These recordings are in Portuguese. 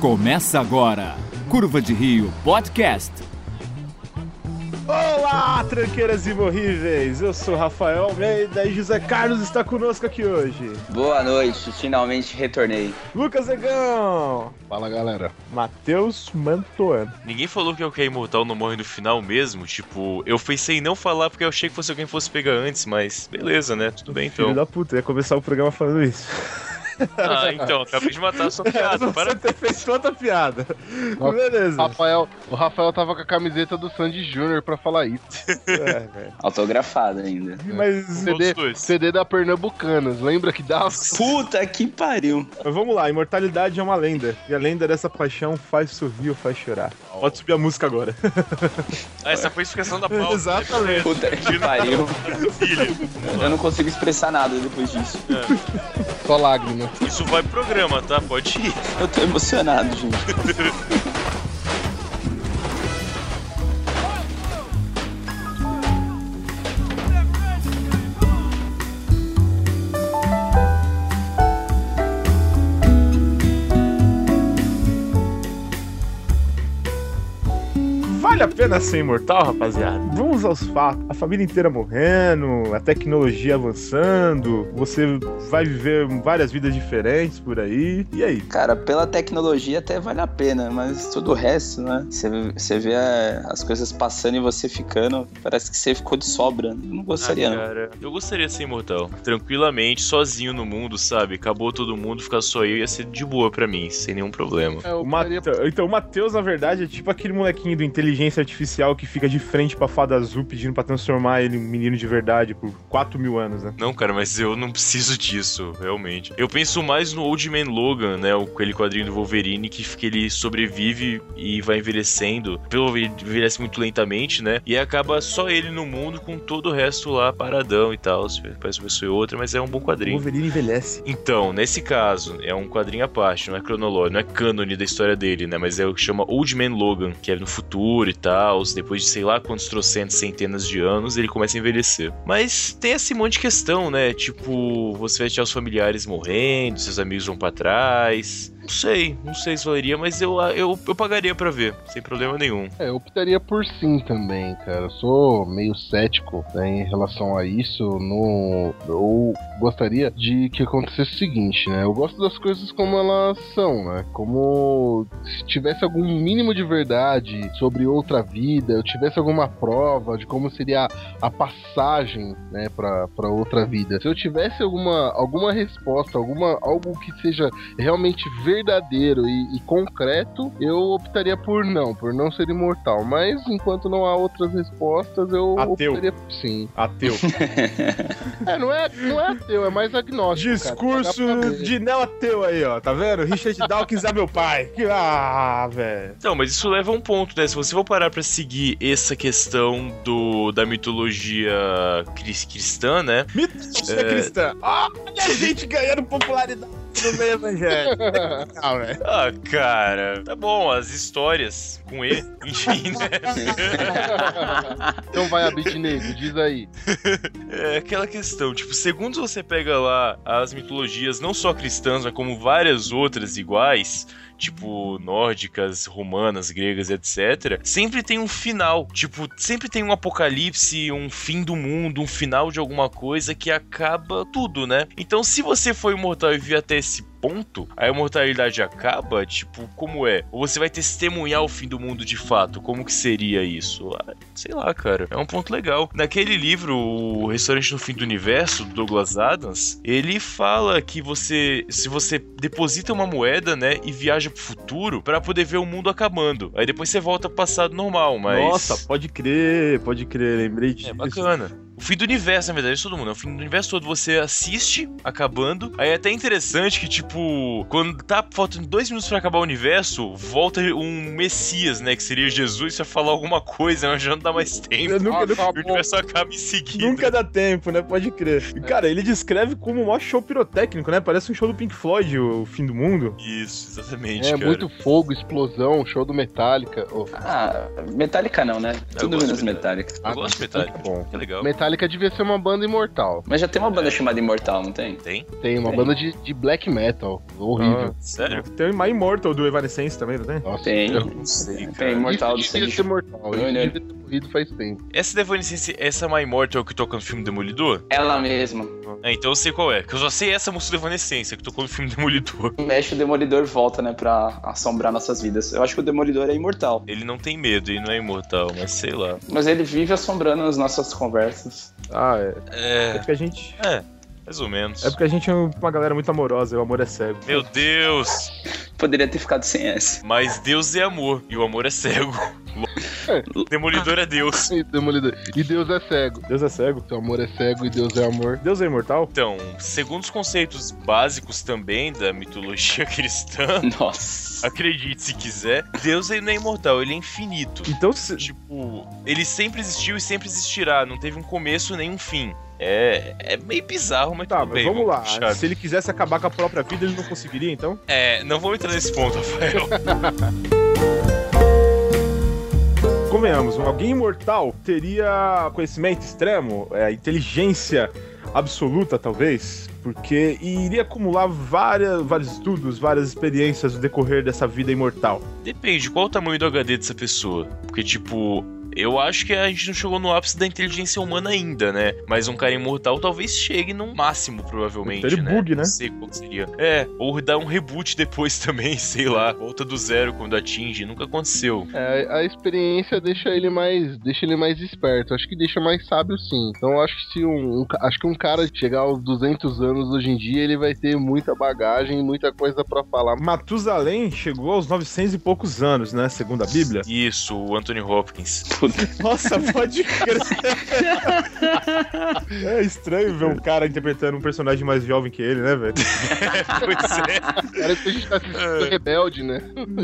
Começa agora, Curva de Rio Podcast. Olá, tranqueiras imorríveis! Eu sou Rafael Almeida e José Carlos está conosco aqui hoje. Boa noite, finalmente retornei. Lucas Negão! Fala galera. Matheus Mantoan. Ninguém falou que o que é imortal não morre no final mesmo. Tipo, eu pensei em não falar porque eu achei que fosse alguém fosse pegar antes, mas beleza, né? Tudo bem então. Filho da puta, eu ia começar o programa falando isso. Ah, então, acabei de matar a sua piada. Para ter feito outra piada. Nossa, Beleza. Rafael, o Rafael tava com a camiseta do Sandy Júnior pra falar isso. É. Autografado ainda. Mas, CD. CD da Pernambucanas, lembra que dava? Puta que pariu. mas vamos lá, imortalidade é uma lenda. E a lenda dessa paixão faz sorrir ou faz chorar. Pode subir a música agora. Ah, essa foi a explicação da pauta. Exatamente. Puta que pariu. Eu não consigo expressar nada depois disso. Só lágrima. Isso vai pro programa, tá? Pode ir. Eu tô emocionado, gente. Vale a pena ser imortal, rapaziada? Vamos aos fatos. A família inteira morrendo, a tecnologia avançando, você vai viver várias vidas diferentes por aí. E aí? Cara, pela tecnologia até vale a pena, mas todo o resto, né? Você, você vê as coisas passando e você ficando, parece que você ficou de sobra. Eu não gostaria, Ah, não. cara, eu gostaria de ser imortal. Tranquilamente, sozinho no mundo, sabe? Acabou todo mundo, ficar só eu ia ser de boa pra mim, sem nenhum problema. É, eu O Mate- optaria- Então, o Matheus, na verdade, é tipo aquele molequinho do inteligência artificial que fica de frente pra fada azul pedindo pra transformar ele em um menino de verdade por 4 mil anos, né? Não, cara, mas eu não preciso disso, realmente. Eu penso mais no Old Man Logan, né? o- Aquele quadrinho do Wolverine que, que ele sobrevive e vai envelhecendo. Pelo envelhece muito lentamente, né? E acaba só ele no mundo com todo o resto lá paradão e tal. Parece uma pessoa e outra, mas é um bom O quadrinho. Wolverine envelhece. Então, nesse caso, é um quadrinho à parte, não é cronológico, não é cânone da história dele, né? Mas é o que chama Old Man Logan, que é no futuro e tal. Depois de sei lá quantos trocentos, centenas de anos, ele começa a envelhecer. Mas tem esse monte de questão, né? Tipo, você vai deixar os familiares morrendo, seus amigos vão pra trás. Não sei, não sei se valeria, mas eu, eu, eu pagaria pra ver, sem problema nenhum. É, eu optaria por sim também, cara. Eu sou meio cético né, em relação a isso. No, eu gostaria de que acontecesse o seguinte, né? Eu gosto das coisas como elas são, né? Como se tivesse algum mínimo de verdade sobre outra vida, eu tivesse alguma prova de como seria a passagem, né, pra, outra vida. Se eu tivesse alguma, alguma resposta, alguma, algo que seja realmente verdadeiro e, e concreto, eu optaria por não, por não ser imortal. Mas enquanto não há outras respostas, eu Ateu. optaria por sim. Ateu. É, não é, não é ateu, é mais agnóstico. Discurso cara. De não ateu aí, ó. Tá vendo? Richard Dawkins é meu pai. Que- Ah, velho. Então, mas isso leva a um ponto, né? Se você for parar pra seguir essa questão do, da mitologia cris- cristã, né? Mitologia cristã. Olha a gente ganhando popularidade no meio evangélico. Legal, velho. Ah, cara, tá bom, as histórias com E, enfim, né? então vai, Abidnego, diz aí. É aquela questão, tipo, segundo você pega lá as mitologias, não só cristãs, mas como várias outras iguais, tipo nórdicas, romanas, gregas, etc., sempre tem um final. Tipo, sempre tem um apocalipse, um fim do mundo, um final de alguma coisa que acaba tudo, né? Então, se você for imortal e vir até esse ponto, a imortalidade acaba, tipo, como é? Ou você vai testemunhar o fim do mundo de fato? Como que seria isso? Ah, sei lá, cara. É um ponto legal. Naquele livro, O Restaurante no Fim do Universo, do Douglas Adams, ele fala que você, se você deposita uma moeda, né, e viaja pro futuro pra poder ver o mundo acabando. Aí depois você volta pro passado normal, mas Nossa, pode crer, pode crer. Lembrei disso. é bacana. O fim do universo, na verdade, de todo mundo. É o fim do universo todo. Você assiste acabando. Aí é até interessante que, tipo, quando tá faltando dois minutos pra acabar o universo, volta um Messias, né? Que seria Jesus, pra falar alguma coisa, mas já não dá mais tempo. Eu nunca- Ah, tá o universo acaba em seguida. Nunca dá tempo, né? Pode crer. E, cara, ele descreve como um maior show pirotécnico, né? Parece um show do Pink Floyd, o fim do mundo. Isso, exatamente, É, cara. muito fogo, explosão, show do Metallica. Oh, Ah, Metallica não, né? Eu Tudo menos de Metallica. Eu gosto de Metallica. Tá bom. É legal. Metallica Metallica devia ser uma banda imortal. Mas já tem uma banda chamada Imortal, não tem? Tem? Tem uma Tem. banda de, de black metal. Horrível. Sério? Tem o My Immortal do Evanescence também, não tem? Nossa, Tem. eu- Não sei, Tem. Imortal do devia ser mortal. Isso devia ter morrido faz tempo. Essa Devanescence, essa My Immortal que toca no filme Demolidor? Ela mesma. É, então eu sei qual é. Que eu só sei essa música do Evanescence que tocou no filme Demolidor. Mexe o Demolidor volta, né, pra assombrar nossas vidas. Eu acho que o Demolidor é imortal. Ele não tem medo, ele não é imortal, mas sei lá. Mas ele vive assombrando as nossas conversas. Ah, é. É É, porque a gente. mais ou menos. É porque a gente é uma galera muito amorosa, o amor é cego. Meu Deus! Poderia ter ficado sem essa. Mas Deus é amor e o amor é cego. Demolidor é Deus. E Demolidor. E Deus é cego. Deus é cego. Seu amor é cego e Deus é amor. Deus é imortal? Então, segundo os conceitos básicos também da mitologia cristã, Nossa. acredite se quiser, Deus ele não é imortal, ele é infinito. Então, se... Tipo, ele sempre existiu e sempre existirá, não teve um começo nem um fim. É, é meio bizarro, mas tá, tudo mas bem. vamos lá. puxar. Se ele quisesse acabar com a própria vida, ele não conseguiria, então? É, não vou entrar nesse ponto, Rafael. Convenhamos, alguém imortal teria conhecimento extremo, é, inteligência absoluta, talvez, porque iria acumular várias, vários estudos, várias experiências no decorrer dessa vida imortal. Depende, qual o tamanho do HD dessa pessoa? Porque, tipo, eu acho que a gente não chegou no ápice da inteligência humana ainda, né? Mas um cara imortal talvez chegue no máximo, provavelmente, Ele né? bugue, né? Não sei qual seria. É, ou dar um reboot depois também, sei lá. Volta do zero quando atinge, nunca aconteceu. É, a experiência deixa ele mais, deixa ele mais esperto. Acho que deixa mais sábio, sim. Então eu acho que se um, um acho que um cara chegar aos 200 anos hoje em dia, ele vai ter muita bagagem, e muita coisa pra falar. Matusalém chegou aos 900 e poucos anos, né? Segundo a Bíblia. Isso, o Anthony Hopkins. Nossa, pode crer. é estranho ver um cara interpretando um personagem mais jovem que ele, né, velho? pois é. Parece que a gente tá assistindo Rebelde, né?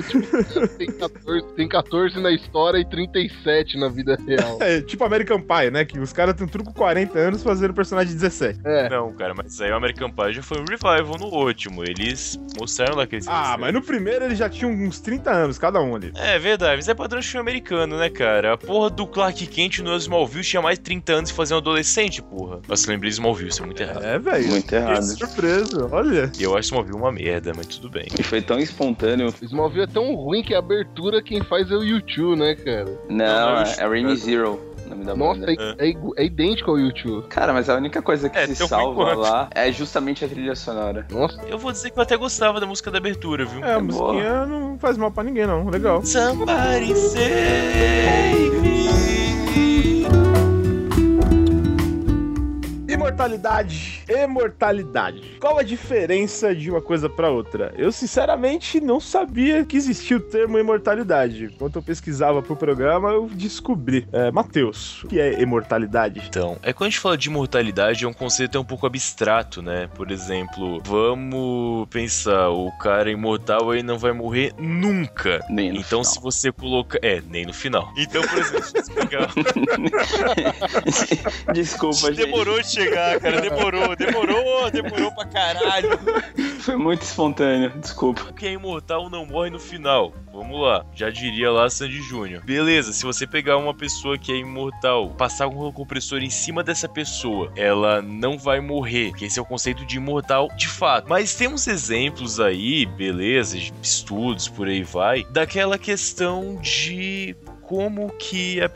Tipo, tem, 14, tem 14 na história e 37 na vida real. É tipo American Pie, né? Que os caras têm um truco 40 anos fazendo personagem de 17. É. Não, cara, mas aí o American Pie já foi um revival no último. Eles mostraram lá que eles Ah, mas no primeiro ele já tinha uns 30 anos, cada um ali. É verdade, mas é padrão de filme americano, né, cara? Porra do Clark Kent no Smallville tinha mais de 30 anos e fazia um adolescente, porra. Nossa, lembrei de Smallville, isso é muito errado. É, velho. Muito Que errado. surpresa, olha. E eu acho Smallville uma merda, mas tudo bem. E foi tão espontâneo. Smallville é tão ruim que a abertura quem faz é o YouTube, né, cara? Não, Não, é, é Rainy Zero. O Nome da Nossa, banda. é, é é idêntico ao YouTube. Cara, mas a única coisa que É, se salva lá é justamente a trilha sonora. Nossa, Eu vou dizer que eu até gostava da música da abertura, viu? É, a boa. musiquinha não faz mal pra ninguém, não. Legal. Somebody save me. Imortalidade. Imortalidade. Qual a diferença de uma coisa pra outra? Eu, sinceramente, não sabia que existia o termo imortalidade. Enquanto eu pesquisava pro programa, eu descobri. É, Matheus, o que é imortalidade? Então, é quando a gente fala de imortalidade, é um conceito um pouco abstrato, né? Por exemplo, vamos pensar, o cara imortal aí não vai morrer nunca. Nem no Então, final. se você coloca. É, nem no final. Então, por exemplo, se você pegar. Desculpa, gente. Demorou de chegar, cara. Demorou, demorou, demorou pra caralho. Foi muito espontâneo. Desculpa. Quem é imortal não morre no final. Vamos lá, já diria lá Sandy Júnior. Beleza, se você pegar uma pessoa que é imortal, passar um compressor em cima dessa pessoa, ela não vai morrer, porque esse é o conceito de imortal de fato. Mas temos exemplos aí, beleza, estudos por aí vai, daquela questão de como que a-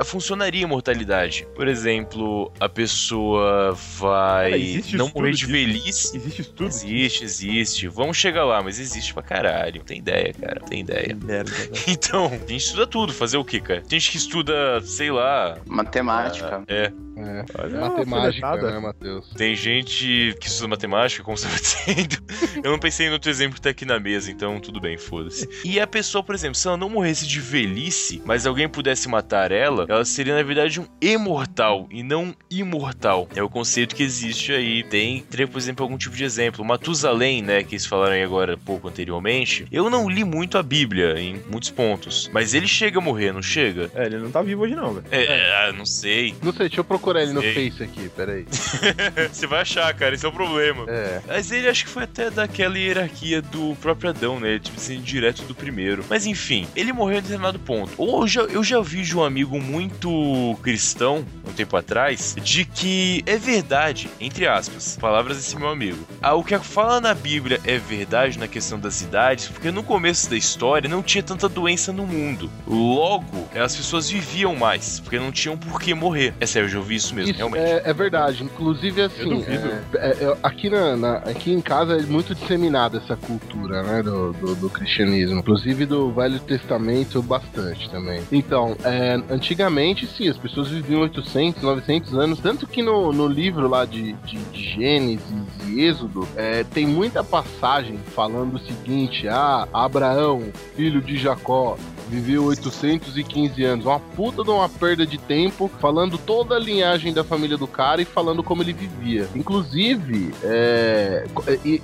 a- funcionaria a mortalidade. Por exemplo, a pessoa vai Cara, não morrer de velhice. Existe estudo? Existe, existe. Vamos chegar lá, mas existe pra caralho. Tem ideia, cara. Tem ideia. Merda, velho. Então, a gente estuda tudo. Fazer o quê, cara? Tem gente que estuda, sei lá. Matemática. É. é. Olha Matemática, alfinetada. né, Matheus? Tem gente que estuda matemática, como você tá dizendo. Eu não pensei em outro exemplo que tá aqui na mesa, então tudo bem, foda-se. E a pessoa, por exemplo, se ela não morresse de velhice, mas alguém pudesse matar ela, ela seria, na verdade, um imortal e não um imortal. É o conceito que existe aí. Tem, teria, por exemplo, algum tipo de exemplo. Matusalém, né, que eles falaram aí agora pouco anteriormente. Eu não li muito a Bíblia em muitos pontos, mas ele chega a morrer, não chega? É, ele não tá vivo hoje, não, velho. É, ah, não sei. Não sei, deixa eu procurar ele no Sei. Face aqui, peraí. Você vai achar, cara, esse é o problema. É. Mas ele acho que foi até daquela hierarquia do próprio Adão, né? Tipo assim, direto do primeiro. Mas enfim, ele morreu em determinado ponto. Ou eu já, eu já vi de um amigo muito cristão, um tempo atrás, de que é verdade, entre aspas, palavras desse meu amigo. Ah, o que fala na Bíblia é verdade na questão das idades, porque no começo da história não tinha tanta doença no mundo. Logo, as pessoas viviam mais, porque não tinham por que morrer. É sério, eu já ouvi isso mesmo, Isso realmente. é, é verdade. Inclusive, assim, duvido. é- é- é- aqui, na, na- aqui em casa é muito disseminada essa cultura, né, do, do, do cristianismo. Inclusive do Velho Testamento, bastante também. Então, é, antigamente, sim, as pessoas viviam 800, 900 anos. Tanto que no, no livro lá de, de, de Gênesis e Êxodo, é, tem muita passagem falando o seguinte: ah, Abraão, filho de Jacó, viveu 815 anos. Uma puta de uma perda de tempo, falando toda a linhagem da família do cara e falando como ele vivia. Inclusive, é,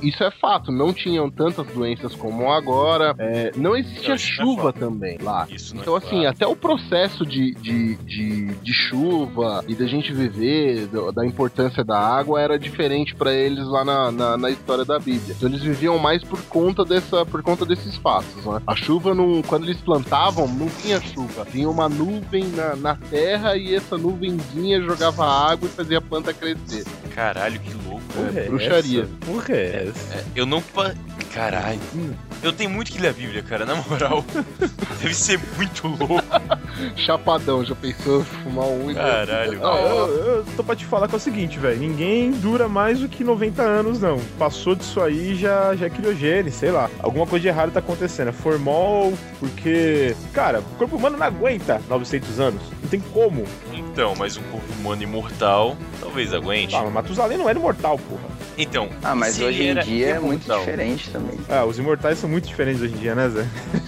isso é fato, não tinham tantas doenças como agora, é, não existia é chuva fato. também lá. Isso é Então, assim, fato. até o processo de, de, de, de chuva e da gente viver, do- da importância da água, era diferente pra eles lá na, na, na história da Bíblia. Então, eles viviam mais por conta, dessa, por conta desses fatos. Né? A chuva, não, quando eles plantavam, não tinha chuva. Tinha uma nuvem na, na terra e essa nuvenzinha jogava água e fazia a planta crescer. Caralho, que louco. Porra é bruxaria. essa? Porra é essa? Eu não. pa- Caralho. Eu tenho muito que ler a Bíblia, cara, na moral. Deve ser muito louco. Chapadão, já pensou fumar um e Caralho. Não, eu, eu tô pra te falar que é o seguinte, velho. Ninguém dura mais do que 90 anos, não. Passou disso aí, já, já é criogênese, sei lá. Alguma coisa de errado tá acontecendo. É formol, porque. Cara, o corpo humano não aguenta 900 anos. Não tem como. Então, mas um corpo humano imortal talvez aguente. Ah, mas Matusalém não era imortal, porra. Então. Ah, mas se hoje em era dia é muito diferente também. Ah, os imortais são muito diferentes hoje em dia, né, Zé?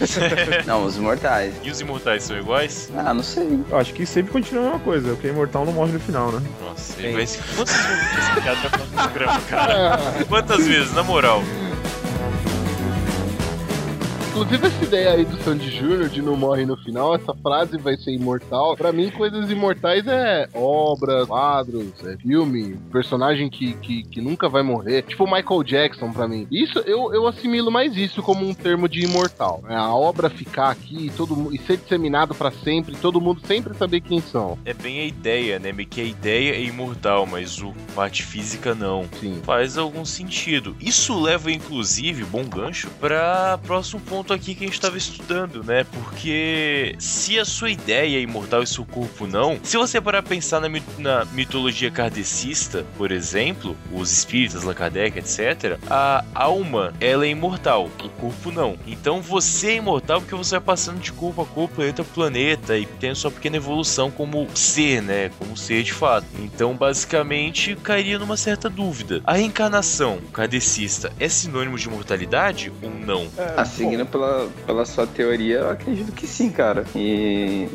Não, os imortais. E os imortais são iguais? Ah, não sei. Eu acho que sempre continua a mesma coisa. O que é imortal não morre no final, né? Nossa, ele vai se. Quantas vezes esse cara vai falar no programa, cara? Quantas vezes, na moral? Inclusive essa ideia aí do Sandy Júnior de não morre no final, essa frase vai ser imortal. Pra mim, coisas imortais é obras, quadros, é filme, personagem que, que, que nunca vai morrer. Tipo o Michael Jackson pra mim. Isso eu, eu assimilo mais isso como um termo de imortal. É a obra ficar aqui e todo e ser disseminado pra sempre, todo mundo sempre saber quem são. É bem a ideia, né? Que a ideia é imortal, mas o parte física não. Sim. Faz algum sentido. Isso leva, inclusive, bom gancho, para próximo ponto aqui que a gente tava estudando, né? Porque se a sua ideia é imortal e seu corpo não, se você parar pensar na, na mitologia kardecista, por exemplo, os espíritas, Allan Kardec, etc., a alma, ela é imortal, o corpo não. Então você é imortal porque você vai passando de corpo a corpo, planeta a planeta, e tem a sua pequena evolução como ser, né? Como ser de fato. Então, basicamente, cairia numa certa dúvida. A reencarnação kardecista é sinônimo de imortalidade ou não? É, Ah, seguindo pela, pela sua teoria, eu acredito que sim, cara. E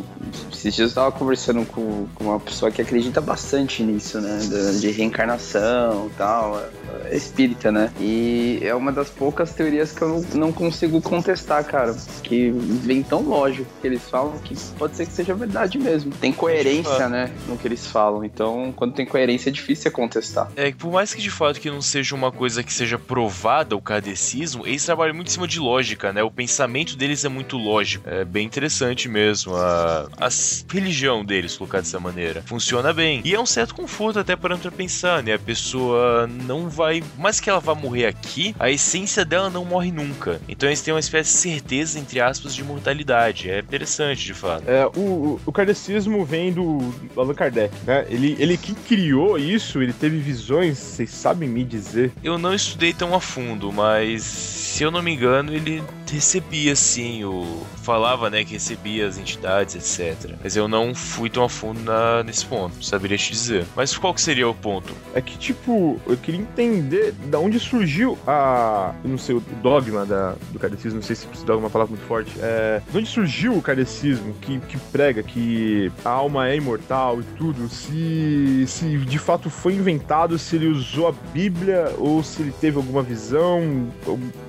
esses dias eu tava conversando com, com uma pessoa que acredita bastante nisso, né? De, reencarnação e tal. É espírita, né? E é uma das poucas teorias que eu não, não consigo contestar, cara. Que vem tão lógico que eles falam que pode ser que seja verdade mesmo. Tem coerência, né? No que eles falam. Então, quando tem coerência, é difícil contestar. É por mais que de fato que não seja uma coisa que seja provada o kardecismo, eles trabalham muito em cima de lógica, né? O pensamento deles é muito lógico. É bem interessante mesmo. A, a religião deles, colocar dessa maneira, funciona bem. E é um certo conforto até para pra pensar, né? A pessoa não vai. Mais que ela vá morrer aqui, a essência dela não morre nunca. Então eles têm uma espécie de certeza, entre aspas, de imortalidade. É interessante, de fato. É, o, o, kardecismo vem do, do Allan Kardec, né? Ele, ele que criou isso, ele teve visões, vocês sabem me dizer. Eu não estudei tão a fundo, mas se eu não me engano, ele recebia sim o. Falava, né, que recebia as entidades, etc. Mas eu não fui tão a fundo na- nesse ponto, saberia te dizer. Mas qual que seria o ponto? É que, tipo, eu queria entender da onde surgiu a. Eu não sei, o dogma da, do kardecismo, não sei se esse dogma é uma palavra muito forte. É, de onde surgiu o kardecismo que, que prega que a alma é imortal e tudo? Se, se de fato foi inventado, se ele usou a Bíblia ou se ele teve alguma visão,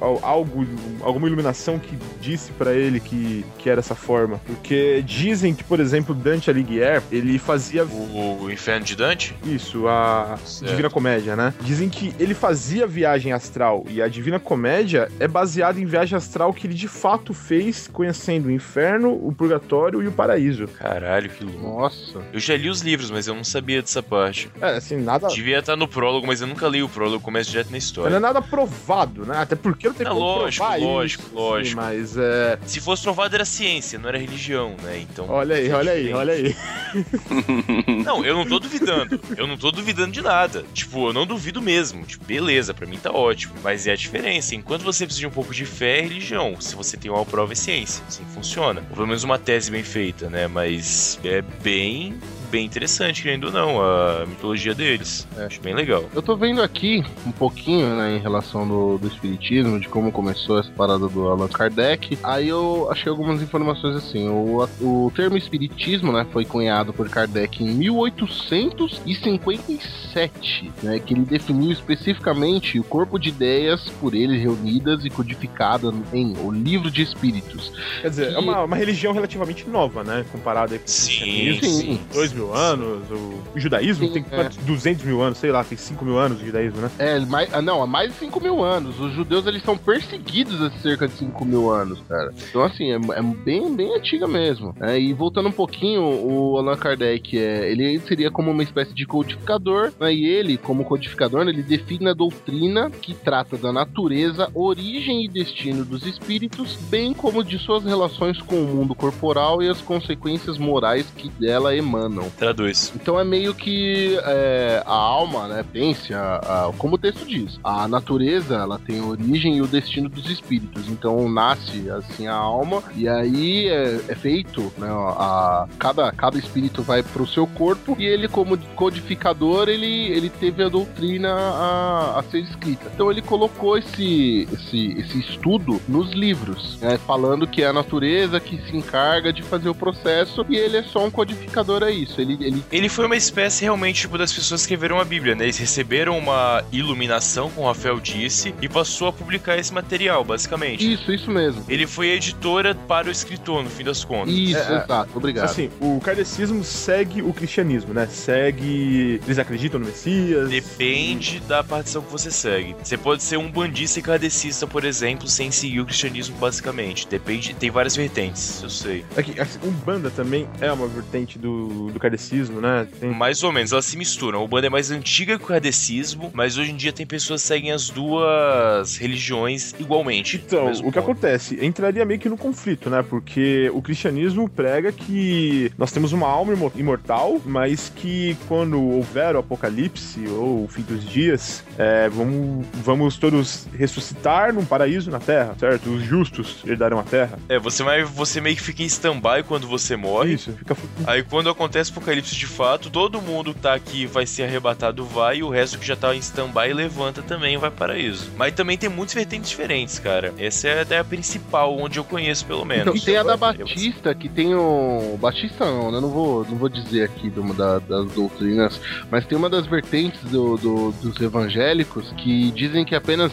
al- algo, alguma iluminação que disse pra ele que, que era essa forma. Porque dizem que, por exemplo, Dante Alighieri, ele fazia O, o Inferno de Dante? isso, a Certo. Divina Comédia, né? Dizem que ele fazia viagem astral e a Divina Comédia é baseada em viagem astral que ele de fato fez, conhecendo o inferno, o purgatório e o paraíso. Caralho, que louco. Nossa. Eu já li os livros, mas eu não sabia dessa parte. É, assim, nada. Devia estar no prólogo, mas eu nunca li o prólogo, começo direto na Não é história. nada provado, né? Até porque não tem É como lógico, provar lógico, isso, lógico. Sim, mas é. Se fosse provado era ciência, não era religião, né? Então. Olha aí, é olha aí, olha aí. Não, eu não tô duvidando. Eu não tô duvidando de nada. Tipo, eu não duvido mesmo. Tipo, beleza, pra mim tá ótimo. Mas é a diferença. Enquanto você precisa de um pouco de fé, é religião. Se você tem uma prova, é ciência. Assim funciona. Ou pelo menos uma tese bem feita, né? Mas é bem, bem interessante, querendo ou não, a mitologia deles. É. Acho bem legal. Eu tô vendo aqui um pouquinho, né, em relação do, do espiritismo, de como começou essa parada do Allan Kardec. Aí eu achei algumas informações assim. O, o termo espiritismo, né, foi cunhado por Kardec em 1857, né, que ele definiu especificamente o corpo de ideias por ele reunidas e codificadas em O Livro de Espíritos. Quer dizer, é uma, uma religião relativamente nova, né? Comparada aí com o Sim, cristianismo. sim. Dois mil anos, o, judaísmo Sim, tem é. quantos? 200 mil anos, sei lá, tem 5 mil anos o judaísmo, né? É, mais, ah, não, há mais de 5 mil anos. Os judeus eles são perseguidos há cerca de 5 mil anos, cara. Então, assim, é, é bem, bem antiga mesmo. né? E voltando um pouquinho, o Allan Kardec, é, ele seria como uma espécie de codificador, né? e ele, como codificador, ele define a doutrina que trata da natureza, origem e destino dos espíritos, bem como de suas relações com o mundo corporal e as consequências morais que dela emanam. Traduz. Então é meio que é, a alma, né? Pense, a, a- como o texto diz, a natureza ela tem a origem e o destino dos espíritos. Então nasce assim a alma e aí é, é feito, né? A, cada, cada espírito vai pro seu corpo e ele como codificador ele, ele teve a doutrina a, a ser escrita. Então ele colocou esse, esse, esse estudo nos livros, né, falando que é a natureza que se encarga de fazer o processo e ele é só um codificador a isso. Ele, ele Ele foi uma espécie realmente tipo das pessoas que escreveram a Bíblia, né? Eles receberam uma iluminação, como o Rafael disse, e passou a publicar esse material, basicamente. Isso, isso mesmo. Ele foi a editora para o escritor, no fim das contas. Isso, É, é. exato. Obrigado. Assim, o kardecismo segue o cristianismo, né? Segue. Eles acreditam no Messias. Depende da partição que você segue. Você pode ser um bandista e kardecista, por exemplo, sem seguir o cristianismo, basicamente. Depende, tem várias vertentes, eu sei. Aqui, assim, Umbanda também é uma vertente do, do kardecismo, né? Tem... Mais ou menos, elas se misturam. O banda é mais antiga que o kardecismo, mas hoje em dia tem pessoas que seguem as duas religiões igualmente. Então, o que ponto. acontece? Entraria meio que no conflito, né? Porque o cristianismo prega que nós temos uma alma imo- imortal, mas que quando houver o apocalipse ou o fim dos dias, é, vamos, vamos todos ressuscitar num paraíso na terra, certo? Os justos herdarão a terra. É, você, vai, você meio que fica em stand-by quando você morre. Isso, fica. Aí quando acontece apocalipse de fato, todo mundo que tá aqui vai ser arrebatado, vai, e o resto que já tá em stand-by levanta também e vai para paraíso. Mas também tem muitas vertentes diferentes, cara. Essa é a ideia principal, onde eu conheço pelo menos. Então, tem a da Batista, que tem o. Batista não, né? Não vou, não vou dizer aqui de uma da- das doutrinas, mas tem uma das vertentes do- do- dos evangélicos que dizem que apenas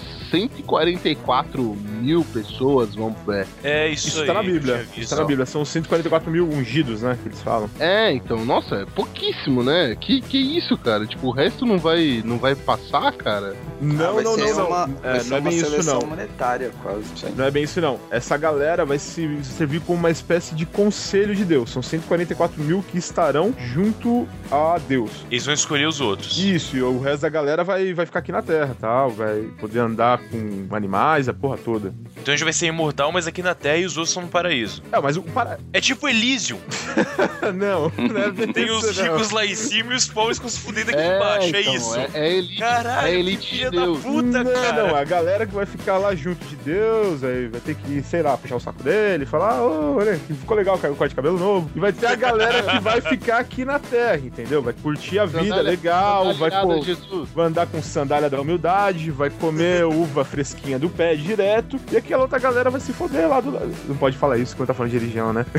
144 mil pessoas vão. É, É isso, Isso aí. tá na Bíblia. Isso tá na Bíblia. São 144 mil ungidos, né? Que eles falam. é, então, nossa, é pouquíssimo, né? Que, que isso, cara? Tipo, o resto não vai, não vai passar, cara? Não, Ah, não, não, uma, não. vai É, não é uma bem isso, seleção não. monetária, quase. Não é bem isso, não. Essa galera vai se servir como uma espécie de conselho de Deus. São 144 mil que estarão junto a Deus. Eles vão escolher os outros. Isso, e o resto da galera vai, vai ficar aqui na Terra, tal. Vai poder andar com animais, a porra toda. Então a gente vai ser imortal, mas aqui na Terra e os outros são no paraíso. É, mas o. Para... É tipo Elysium. não, não é Tem os não. ricos lá em cima e os pobres com se fudendo aqui embaixo. É então, isso. É, é elite, Caralho, é elite de filha da Deus. puta, não, cara. não, a galera que vai ficar lá junto de Deus, aí vai ter que, sei lá, puxar o saco dele, falar, ô, olha, que ficou legal o corte de cabelo novo. E vai ter a galera que vai ficar aqui na Terra, entendeu? Entendeu? Vai curtir a vida, Sandália- legal, vai, pô, Jesus. vai andar com sandália da humildade, vai comer uva fresquinha do pé direto, e aquela outra galera vai se foder lá do lado. Não pode falar isso quando tá falando de religião, né?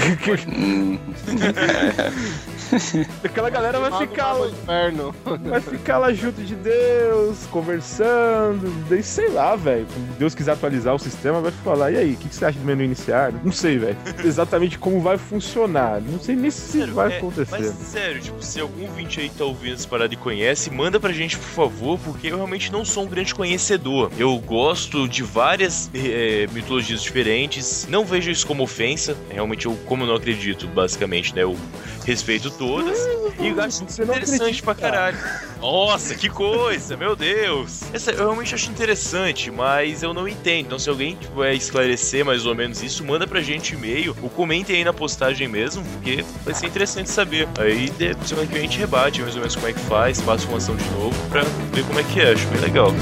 Aquela galera vai ficar, no inferno. vai ficar lá junto de Deus, conversando, daí sei lá, velho. Quando Deus quiser atualizar o sistema, vai falar, e aí, o que, que você acha do menu iniciar? Não sei, velho. Exatamente como vai funcionar. Não sei nem se Sério, vai é, acontecer. Mas sério, tipo, se algum ouvinte aí tá ouvindo essa parada e conhece, manda pra gente, por favor, porque eu realmente não sou um grande conhecedor. Eu gosto de várias eh, mitologias diferentes, não vejo isso como ofensa, realmente eu, como eu não acredito, basicamente, né, eu respeito todas, e eu acho Você interessante pra caralho. Nossa, que coisa, meu Deus. Essa, eu realmente acho interessante, mas eu não entendo. Então, se alguém vai esclarecer mais ou menos isso, manda pra gente e-mail ou comentem aí na postagem mesmo, porque vai ser interessante saber. Aí, semana que vem gente rebate mais ou menos como é que faz, passa uma ação de novo pra ver como é que é. Acho bem legal.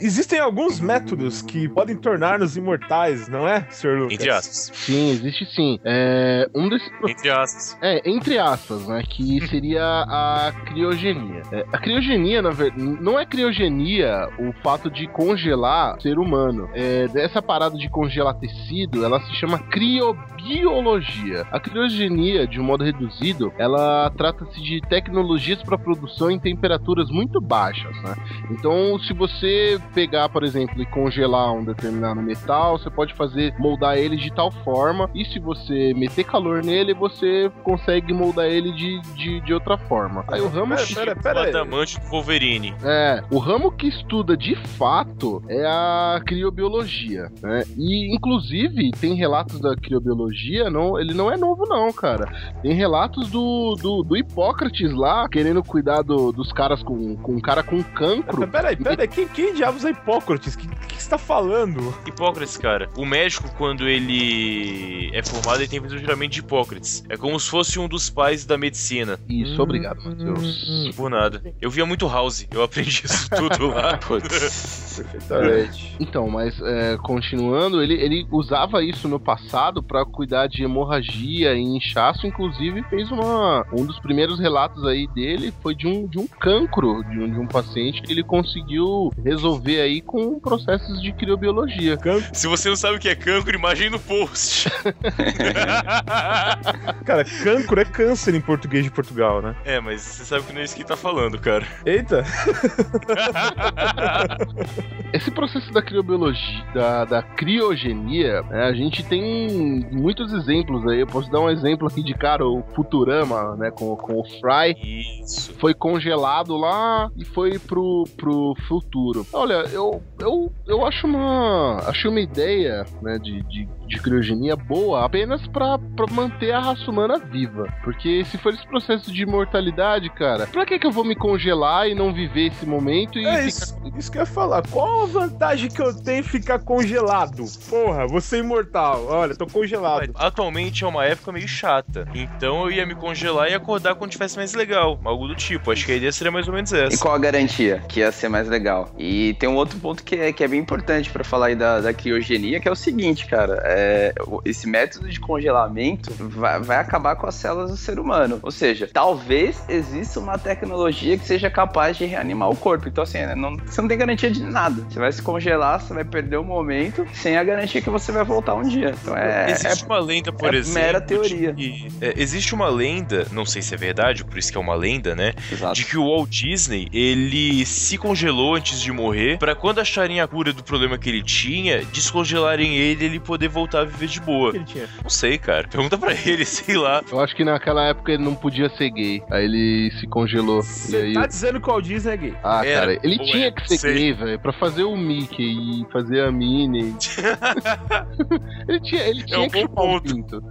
Existem alguns métodos que podem tornar-nos imortais, não é, Sr. Lucas? Entre aspas. Sim, existe sim. É, um desses Entre aspas. É, entre aspas, né? Que seria a criogenia. É, a criogenia, na verdade, não é criogenia o fato de congelar ser humano. É, dessa parada de congelar tecido, ela se chama criobiologia. A criogenia, de um modo reduzido, ela trata-se de tecnologias para produção em temperaturas muito baixas, né? Então, se você pegar, por exemplo, e congelar um determinado metal, você pode fazer moldar ele de tal forma, e se você meter calor nele, você consegue moldar ele de, de, de outra forma. Aí o ramo Pera, que- pera, O pera aí. adamante do Wolverine. é, o ramo que estuda de fato é a criobiologia, né? E inclusive tem relatos da criobiologia, não, ele não é novo não, cara. Tem relatos do, do, do Hipócrates lá querendo cuidar do- dos caras com, com um cara com cancro. Peraí, peraí, quem, quem diabos é Hipócrates? O que, que você tá falando? Hipócrates, cara. O médico, quando ele é formado, ele tem o juramento de Hipócrates. É como se fosse um dos pais da medicina. Isso, obrigado, Hum, Matheus. Por nada. Eu via muito House, eu aprendi isso tudo lá. Perfeitamente. Então, mas é, continuando, ele, ele usava isso no passado pra cuidar de hemorragia e inchaço, inclusive fez uma um dos primeiros relatos aí dele foi de um, de um cancro de um, de um paciente que ele conseguiu resolver aí com processos de criobiologia. Se você não sabe o que é cancro, imagine no post. Cara, cancro é câncer em português de Portugal, né? é, mas você sabe que não é isso que tá falando, cara. Eita! Esse processo da criobiologia, da, da criogenia, né, a gente tem muitos exemplos aí. Eu posso dar um exemplo aqui de cara, o Futurama, né, com, com o Fry. Isso. foi congelado lá e foi pro, pro futuro. Olha, eu, eu, eu acho uma acho uma ideia né, de, de, de criogenia boa apenas pra, pra manter a raça humana viva. Porque se for esse processo de imortalidade, cara, pra que, que eu vou me congelar e não viver esse momento e É ficar- isso, isso que eu ia falar. Qual a vantagem que eu tenho em ficar congelado? Porra, você é imortal. Olha, tô congelado. Atualmente é uma época meio chata. Então eu ia me congelar e acordar quando tivesse mais legal. Algo do tipo. Acho que a ideia seria mais ou menos E essa. qual a garantia que ia ser mais legal? E tem um outro ponto que é, que é bem importante pra falar aí da, da criogenia, que é o seguinte, cara. é, esse método de congelamento vai, vai acabar com as células do ser humano. Ou seja, talvez exista uma tecnologia que seja capaz de reanimar o corpo. Então, assim, né, não- você não tem garantia de nada. Você vai se congelar, você vai perder o momento, sem a garantia que você vai voltar um dia. Então é. Existe uma lenda, por é exemplo. mera teoria. que- é, existe uma lenda, não sei se é verdade, por isso que é uma lenda, né? é, exato. De que o Walt Disney, ele se congelou antes de morrer, pra quando acharem a cura do problema que ele tinha, descongelarem ele e ele poder voltar a viver de boa. que ele tinha? Não sei, cara. Pergunta pra ele, sei lá. Eu acho que naquela época ele não podia ser gay. Aí ele se congelou. Você aí. tá dizendo que o Walt Disney é gay? Ah, Era, cara, ele tinha é, que ser sei. gay, velho, pra fazer o Mickey e fazer a Minnie. ele tinha, ele tinha um que chupar um ponto. pinto.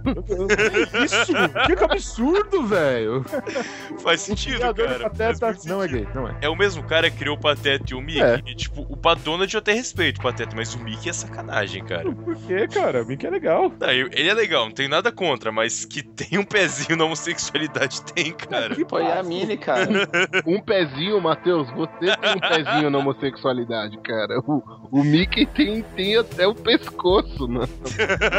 Isso! Que, absurdo, velho! Faz sentido, cara. Pateta Faz não é sentido. gay, não é. É o mesmo cara que criou o Pateta e o Mickey. É. E, tipo, tipo, o Donald eu até respeito, Pateta, mas o Mickey é sacanagem, cara. Por quê, cara? O Mickey é legal. Não, ele é legal, não tem nada contra, mas que tem um pezinho na homossexualidade, tem, cara. Que é a Mini, cara. um pezinho, Matheus, você tem um pezinho na homossexualidade, cara. O, o Mickey tem, tem até o pescoço, mano.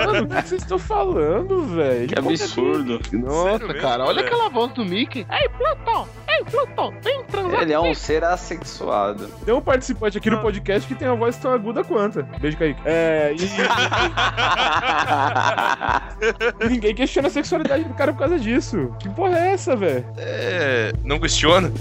Mano, o que vocês estão falando, velho? Que absurdo. Nossa, Sério cara, mesmo, olha aquela voz do Mickey. Ei, Pluton! Vem transar Ele é um ser assexuado. Tem um participante aqui no podcast que tem a voz tão aguda quanto. Beijo, Kaique. É, e... Ninguém questiona a sexualidade do cara por causa disso. Que porra é essa, velho? É. Não questiona?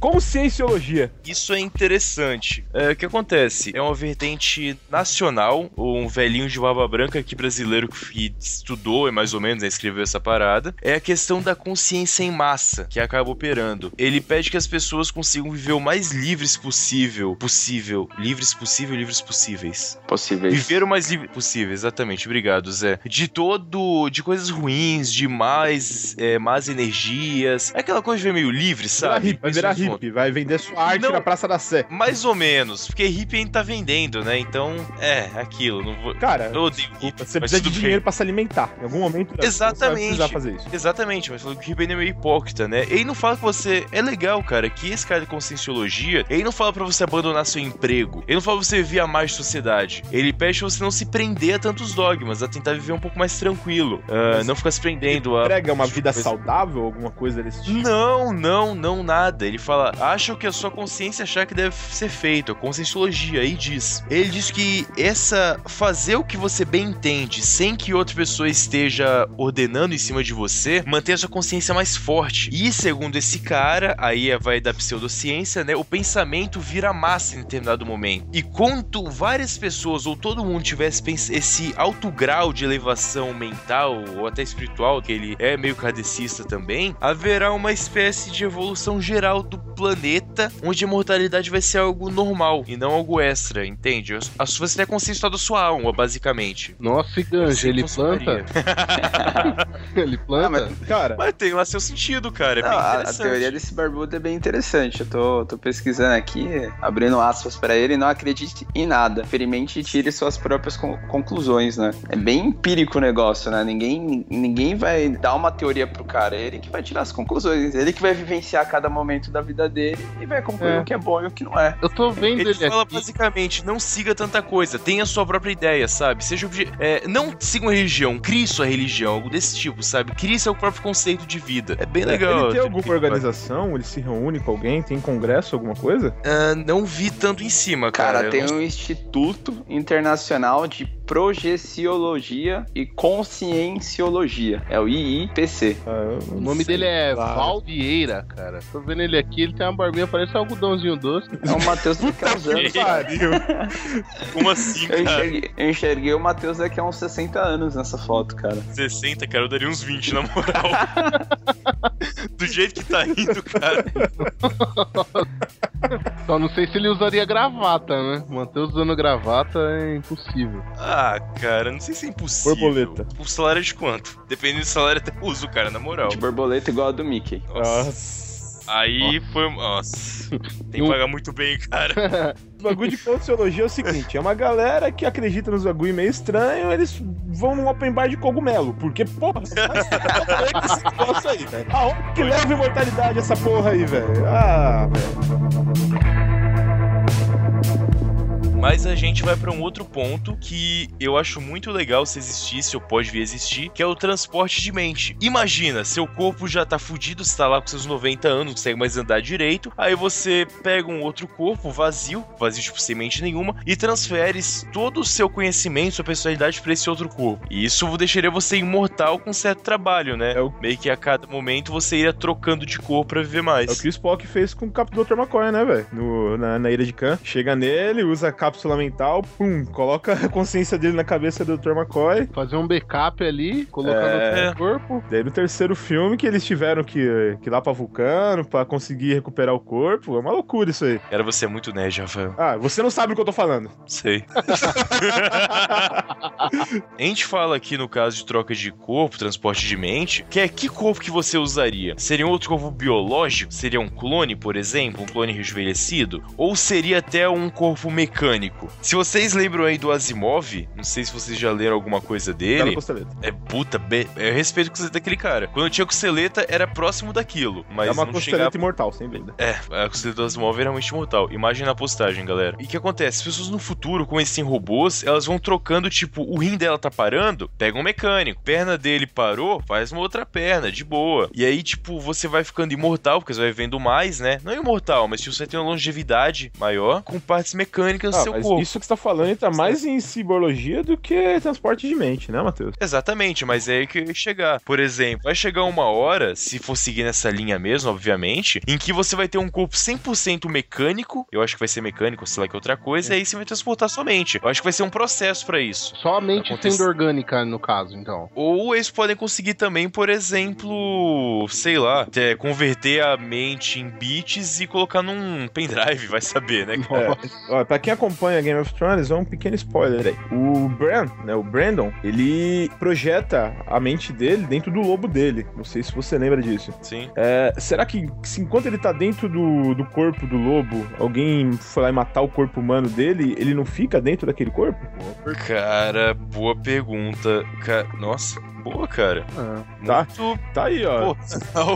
Conscienciologia. Isso é interessante. É, o que acontece? É uma vertente nacional, um velhinho de barba branca aqui brasileiro que estudou e mais ou menos né, escreveu essa parada. É a questão da consciência em massa que acaba operando. Ele pede que as pessoas consigam viver o mais livres possível. Possível. Livres possível, livres possíveis. Possíveis. Viver o mais livre possível, exatamente. Obrigado, Zé. De todo. de coisas ruins, de mais. É, más energias. É aquela coisa de ver meio livre, sabe? Vai virar hippie hippie, vai vender sua arte não, na Praça da Sé. Mais ou menos, porque hippie ainda tá vendendo, né? Então, é, aquilo. Não vou... Cara, eu odeio hippie, você precisa de dinheiro pra se alimentar. Em algum momento Exatamente. você fazer isso. Exatamente, mas falou que o hippie é meio hipócrita, né? Ele não fala que você. É legal, cara, que esse cara de conscienciologia, ele não fala pra você abandonar seu emprego. Ele não fala pra você viver a mais sociedade. Ele pede pra você não se prender a tantos dogmas, a tentar viver um pouco mais tranquilo. Uh, não ficar se prendendo a. Prega uma vida saudável, alguma coisa desse tipo? Não, não, não, nada. Ele fala acha o que a sua consciência achar que deve ser feito, conscienciologia, aí diz. Ele diz que essa fazer o que você bem entende, sem que outra pessoa esteja ordenando em cima de você, manter a sua consciência mais forte. E segundo esse cara, aí é, vai da pseudociência, né? O pensamento vira massa em determinado momento. E quanto várias pessoas ou todo mundo tivesse esse alto grau de elevação mental ou até espiritual, que ele é meio kardecista também, haverá uma espécie de evolução geral do planeta onde a mortalidade vai ser algo normal e não algo extra, entende? A sua você tem a consciência da sua alma, basicamente. Nossa, e Ganja, ele planta? ele planta? Ah, mas, cara, mas tem lá seu sentido, cara. É não, a, a, teoria desse barbudo é bem interessante. Eu tô, tô pesquisando aqui, abrindo aspas para ele, não acredite em nada. Experimente e tire suas próprias con conclusões, né? É bem empírico o negócio, né? Ninguém, ninguém vai dar uma teoria pro cara, é ele que vai tirar as conclusões, ele que vai vivenciar cada momento da vida dele e vai concluir é. o que é bom e o que não é. Eu tô vendo ele, ele fala aqui. basicamente, não siga tanta coisa, tenha a sua própria ideia, sabe? Seja é, não siga uma religião, crie sua religião, algo desse tipo, sabe? Crie seu próprio conceito de vida. É bem legal. Ele tem alguma organização? Ele se reúne com alguém? Tem congresso, alguma coisa? Uh, não vi tanto em cima, cara. Cara, tem não... um Instituto Internacional de Projeciologia e Conscienciologia. É o IIPC. Ah, o nome dele é claro. Val Vieira, cara. Tô vendo ele aqui, ele tem uma barbinha, parece um algodãozinho doce. É o Matheus daqui a uns anos. Como assim, cara? Eu enxerguei, eu enxerguei o Matheus daqui a uns 60 anos nessa foto, cara. 60, cara, eu daria uns 20, na moral. Do jeito que tá indo, cara. Só não sei se ele usaria gravata, né? Manter usando gravata é impossível. Ah, cara, não sei se é impossível. Borboleta. O salário é de quanto? Dependendo do salário, até uso, cara, na moral. De borboleta igual a do Mickey. Nossa. Nossa. Aí Nossa. foi. Nossa. Tem que pagar muito bem, cara. o bagulho de consciologia é o seguinte: é uma galera que acredita nos bagulho meio estranho, eles vão num open bar de cogumelo. Porque, porra, esse negócio aí, velho. Aonde que leva imortalidade essa porra aí, velho? Ah, velho. Mas a gente vai para um outro ponto que eu acho muito legal se existisse ou pode vir a existir, que é o transporte de mente. Imagina, seu corpo já tá fudido, você tá lá com seus 90 anos, não consegue mais andar direito, aí você pega um outro corpo vazio, vazio tipo sem mente nenhuma, e transfere todo o seu conhecimento, sua personalidade para esse outro corpo. E isso deixaria você imortal com certo trabalho, né? É o... Meio que a cada momento você iria trocando de corpo pra viver mais. É o que o Spock fez com o Capitão Dr. McCoy, né, velho? Na, na Ilha de Khan. Chega nele, usa a cápsula mental, pum, coloca a consciência dele na cabeça do Dr. McCoy. Fazer um backup ali, colocar É. no corpo. Daí no terceiro filme que eles tiveram que, que ir lá pra Vulcano pra conseguir recuperar o corpo. É uma loucura isso aí. Cara, você é muito nerd, Rafael. Ah, você não sabe o que eu tô falando. Sei. a gente fala aqui no caso de troca de corpo, transporte de mente, que é que corpo que você usaria? Seria um outro corpo biológico? Seria um clone, por exemplo? Um clone rejuvenescido? Ou seria até um corpo mecânico? Se vocês lembram aí do Asimov, não sei se vocês já leram alguma coisa Bela dele. costeleta. É puta, be... eu respeito o costeleta daquele cara. Quando eu tinha costeleta, era próximo daquilo. Mas é uma não costeleta chegava imortal, sem dúvida. é, a costeleta do Asimov é realmente mortal. Imagem na postagem, galera. E o que acontece? As pessoas no futuro, com esses robôs, elas vão trocando, tipo, o rim dela tá parando, pega um mecânico. Perna dele parou, faz uma outra perna, de boa. E aí, tipo, você vai ficando imortal, porque você vai vivendo mais, né? Não imortal, mas tipo, você tem uma longevidade maior com partes mecânicas Ah, seu mas corpo. isso que você tá falando entra mais em ciborologia do que transporte de mente, né, Matheus? Exatamente, mas é aí que eu ia chegar. Por exemplo, vai chegar uma hora, se for seguir nessa linha mesmo, obviamente, em que você vai ter um corpo 100% mecânico, eu acho que vai ser mecânico, sei lá que outra coisa, e aí você vai transportar sua mente. Eu acho que vai ser um processo pra isso. Só a mente sendo orgânica, no caso, então. Ou eles podem conseguir também, por exemplo, sei lá, é, converter a mente em bits e colocar num pendrive, vai saber, né? cara? É, ó, pra quem acompanha Game of Thrones, é um pequeno spoiler aí. O Bran, né, o Brandon, ele projeta a mente dele dentro do lobo dele. Não sei se você lembra disso. Sim. É, será que se enquanto ele tá dentro do, do corpo do lobo, alguém foi lá e matar o corpo humano dele, ele não fica dentro daquele corpo? Cara, boa pergunta. Ca- Nossa, boa, cara. Tá. Muito. Tá aí, ó. Pô,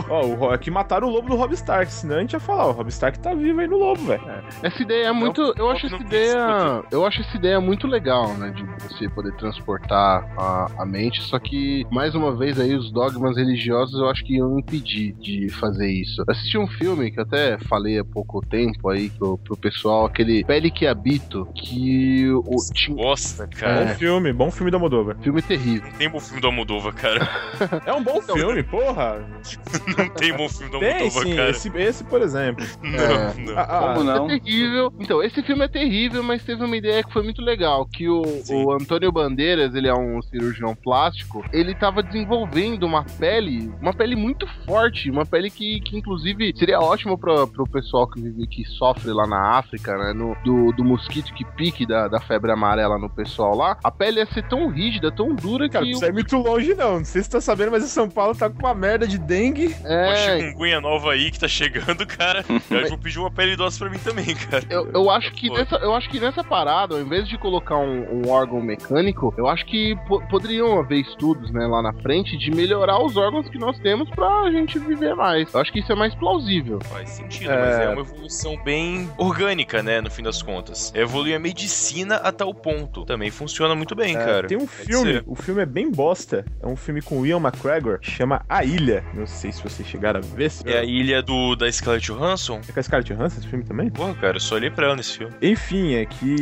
Ó, o, é que mataram o lobo do Rob Stark, senão a gente ia falar, o Rob Stark tá vivo aí no lobo, velho. Essa ideia é muito. Eu acho não essa ideia. Eu acho essa ideia muito legal, né? De você poder transportar a, a mente. Só que, mais uma vez, aí, os dogmas religiosos eu acho que iam impedir de fazer isso. Eu assisti um filme que eu até falei há pouco tempo aí pro, pro pessoal, aquele Pele que Habito, que o, tinha bosta, Bom cara. filme, bom filme da Moldova. filme terrível. Não tem bom filme do Almodóvar, cara. É um bom filme, porra. Não tem bom filme do Tem Almodóvar, sim, cara. esse, esse, por exemplo. Não, É. não. Ah, ah, Como não? É terrível. Então, esse filme é terrível, mas teve uma ideia que foi muito legal, que o, o Antônio Bandeiras, ele é um cirurgião plástico, ele tava desenvolvendo uma pele, uma pele muito forte, uma pele que, que inclusive seria ótimo pro, pro pessoal que vive, que sofre lá na África, né, no, do, do mosquito que pique da, da febre amarela no pessoal lá, a pele ia ser tão rígida, tão dura Cara, que... isso é muito longe, não. Não sei se você tá sabendo, mas em São Paulo tá com uma merda de dengue. Uma é, chikungunya nova aí que tá chegando, cara. Eu vou pedir uma pele doce pra mim também, cara. Eu, eu acho que Pô. nessa, eu acho que nessa parada, ao invés de colocar um, um órgão mecânico, eu acho que po- poderiam haver estudos, né, lá na frente de melhorar os órgãos que nós temos pra gente viver mais. Eu acho que isso é mais plausível. Faz sentido, É. mas é uma evolução bem orgânica, né, no fim das contas. Evolui a medicina a tal ponto. Também funciona muito bem, É, cara. tem um filme, o filme é bem bosta. É um filme com o Ian McGregor, chama A Ilha. Não sei se vocês chegaram a ver. Se... É a ilha do, da Scarlett Johansson? É com a Scarlett Johansson esse filme também? Porra, cara, eu só olhei pra ela nesse filme. Enfim, é que,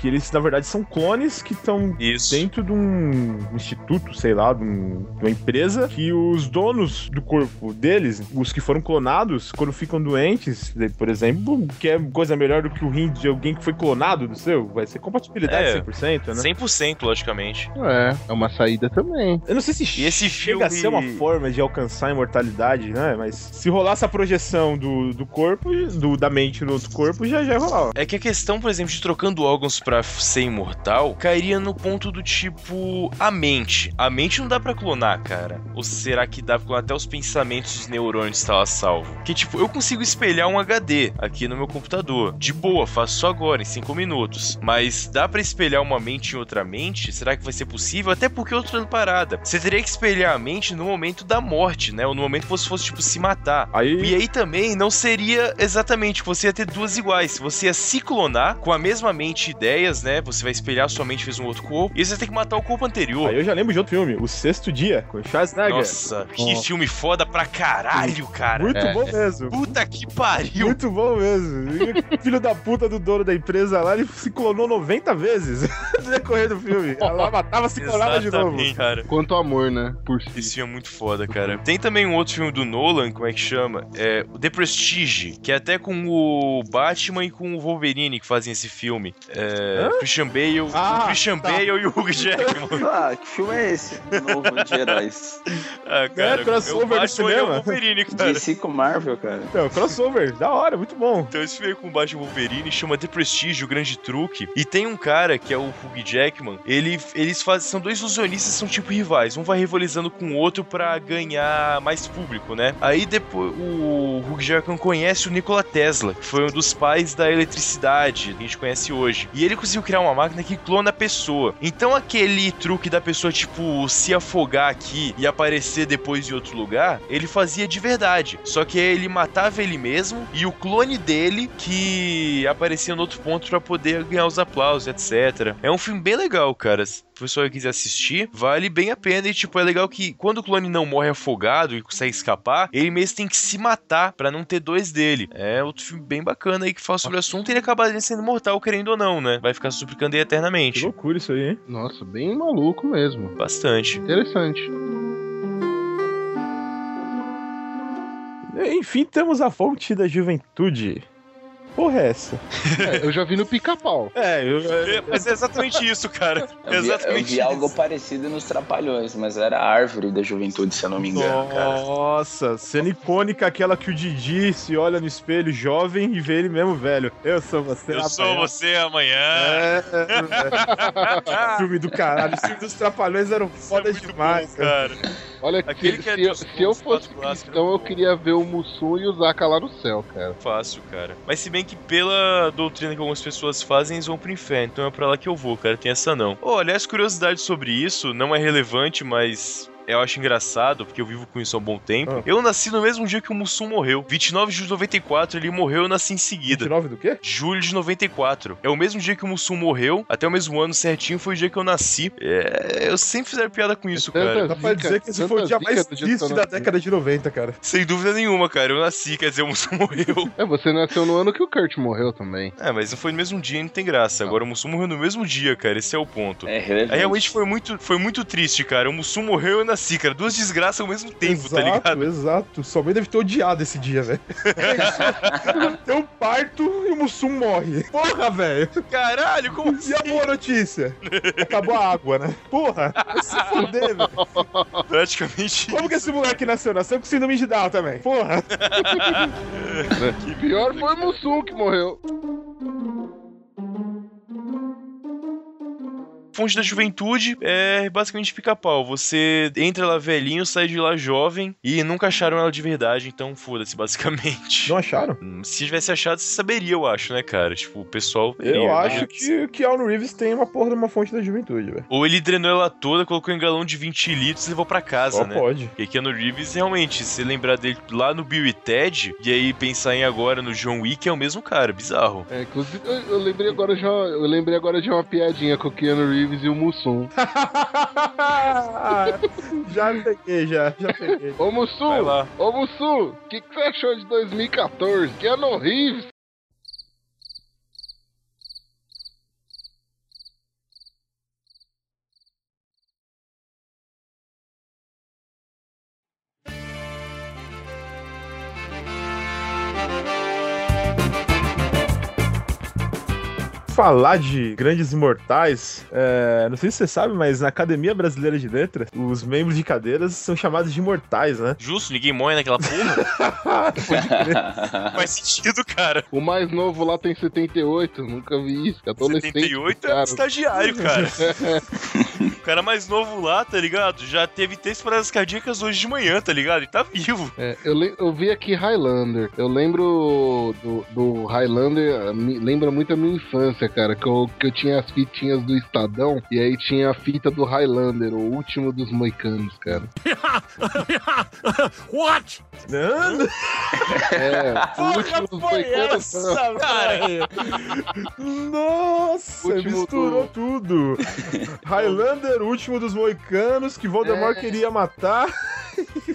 que eles, na verdade, são clones que estão dentro de um instituto, sei lá, de, um- de uma empresa, que os donos do corpo deles, os que foram clonados, quando ficam doentes, por exemplo, que é coisa melhor do que o rim de alguém que foi clonado do seu, vai ser compatibilidade É. 100%, né? 100%, logicamente. É, é uma saída também. Eu não sei se E esse chega a filme- ser uma forma de alcançar a imortalidade, né? Mas se rolasse a projeção do, do corpo, do, da mente no outro corpo, já já ia rolar. É que a questão, por exemplo, de trocando órgãos pra ser imortal, cairia no ponto do tipo a mente. A mente não dá pra clonar, cara. Ou será que dá pra clonar até os pensamentos dos neurônios tá lá salvo? Que tipo, eu consigo espelhar um HD aqui no meu computador. De boa, faço agora, em 5 minutos. Mas dá pra espelhar uma mente em outra mente? Será que vai ser possível? Até porque outra parada. Você teria que espelhar a mente no momento da morte, né? Ou no momento que você fosse, tipo, se matar. Aí, E aí também não seria exatamente que você ia ter duas iguais. Você ia se clonar com a mesma mente e ideias, né? Você vai espelhar sua mente fez um outro corpo. E você ter que matar o corpo anterior. aí eu já lembro de outro filme, O Sexto Dia, com Schwarzenegger. Nossa, que Ó. filme foda pra caralho, cara. Muito É, bom mesmo. Puta que pariu. Muito bom mesmo. Filho da puta do dono da empresa lá, ele se clonou 90 vezes no decorrer do filme. Ela matava, se clonava de novo. Exatamente, cara. Quanto amor, né? Por si. Esse filme é muito foda, cara. Tem também um outro filme do Nolan, como é que chama? É o The Prestige, que é até com o Batman e com o Wolverine que fazem esse filme. É, Christian Bale, Ah, o Christian tá. Bale e o Hugh Jackman. Ah, que filme é esse? Novo de heróis. Ah, cara, É, crossover o no Batman e o cinema. Wolverine, cara. DC com Marvel, cara. Então, crossover, da hora, muito bom. Então esse filme aí com o Batman e o Wolverine chama The Prestige, o grande truque. E tem um cara, que é o Hugh Jackman, ele, eles fazem, são dois ilusionistas, são tipo rivais. Um vai rivalizando com o outro pra ganhar mais público, né? Aí depois o Hugh Jackman conhece o Nikola Tesla, que foi um dos pais da eletricidade que a gente conhece hoje. E ele conseguiu criar uma máquina que clona a pessoa. Então aquele truque da pessoa, tipo, se afogar aqui e aparecer depois em outro lugar, ele fazia de verdade. Só que ele matava ele mesmo e o clone dele que aparecia no outro ponto pra poder ganhar os aplausos, etc. É um filme bem legal, cara. O pessoal quiser assistir, vale bem a pena. E, tipo, é legal que quando o clone não morre afogado e consegue escapar, ele mesmo tem que se matar pra não ter dois dele. É outro filme bem bacana aí que fala sobre o assunto e ele acaba sendo mortal, querendo ou não, né? Vai ficar suplicando aí Que eternamente. loucura isso aí, hein? Nossa, bem maluco mesmo. Bastante. Interessante. Enfim, temos a fonte da juventude. Porra, é essa? É, eu já vi no pica-pau. É, eu. É, Mas é exatamente isso, cara. É Eu vi, eu exatamente vi isso. algo parecido nos Trapalhões, mas era a árvore da juventude, se eu não me engano, cara. Nossa, cena icônica aquela que o Didi se olha no espelho jovem e vê ele mesmo velho. Eu sou você. Eu sou amanhã. você amanhã. É, é, é. filme do caralho. Os filmes dos Trapalhões eram foda é muito demais, bom, cara. cara. Olha, Aquele se, que é se eu, se eu fosse cristão, eu queria ver o Mussum e o Zaka lá no céu, cara. Fácil, cara. Mas se bem que pela doutrina que algumas pessoas fazem, eles vão pro inferno. Então é pra lá que eu vou, cara. Tem essa não. Oh, aliás, curiosidade sobre isso, não é relevante, mas. Eu acho engraçado, porque eu vivo com isso há um bom tempo. Ah. Eu nasci no mesmo dia que o Mussum morreu. 29 de julho de 94, ele morreu, eu nasci em seguida. 29 do quê? Julho de 94. É o mesmo dia que o Mussum morreu, até o mesmo ano certinho foi o dia que eu nasci. É, eu sempre fizeram piada com isso, Tanta cara. Dá pra dizer que esse foi o dia mais triste da década de 90, cara. Sem dúvida nenhuma, cara. Eu nasci, quer dizer, o Mussum morreu. É, você nasceu no ano que o Kurt morreu também. É, mas não foi no mesmo dia, não tem graça. Agora o Mussum morreu no mesmo dia, cara. Esse é o ponto. É relevante. Aí realmente foi muito, foi muito triste, cara. O Mussum morreu e eu nasci, cara. Duas desgraças ao mesmo tempo, exato, tá ligado? exato. Sua mãe deve ter odiado esse dia, velho. Tem um parto e o Mussum morre. Porra, velho. Caralho, como E assim? a boa notícia? Acabou a água, né? Porra, vai se fuder, velho. Praticamente Como que esse moleque nasceu? Nasceu com síndrome de Down também. Porra. E pior foi o Mussum que morreu. Fonte da juventude é basicamente pica-pau. Você entra lá velhinho, sai de lá jovem e nunca acharam ela de verdade, então foda-se, basicamente. Não acharam? Hum, Se tivesse achado, você saberia, eu acho, né, cara? Tipo, o pessoal. Eu teria, acho né? que, que Keanu Reeves tem uma porra de uma fonte da juventude, velho. Ou ele drenou ela toda, colocou em galão de 20 litros e levou pra casa, Só né? pode. Porque Keanu Reeves, realmente, se lembrar dele lá no Bill e Ted, e aí pensar em agora no John Wick, é o mesmo cara, bizarro. É, inclusive, eu, eu lembrei agora de uma, eu lembrei agora de uma piadinha com o Keanu Reeves e o Mussum. já peguei, já, já peguei. Ô Mussum! Ô Mussum! O que, que você achou de 2014? Keanu Reeves! Falar de grandes imortais, é, não sei se você sabe, mas na Academia Brasileira de Letras, os membros de cadeiras são chamados de imortais, né? Justo, ninguém morre naquela porra? Faz sentido, cara. O mais novo lá tem 78, nunca vi isso. Adolescente. 78 é estagiário, cara. o cara mais novo lá, tá ligado? Já teve três paradas cardíacas hoje de manhã, tá ligado? E tá vivo. É, eu, eu vi aqui Highlander. Eu lembro do, do Highlander, me lembra muito a minha infância, cara. Que eu, que eu tinha as fitinhas do Estadão e aí tinha a fita do Highlander, o último dos moicanos, cara. What? Não, É, o último dos moicanos. não. cara? Nossa, Último misturou do- tudo. Highlander, o último dos moicanos, que Voldemort É. queria matar.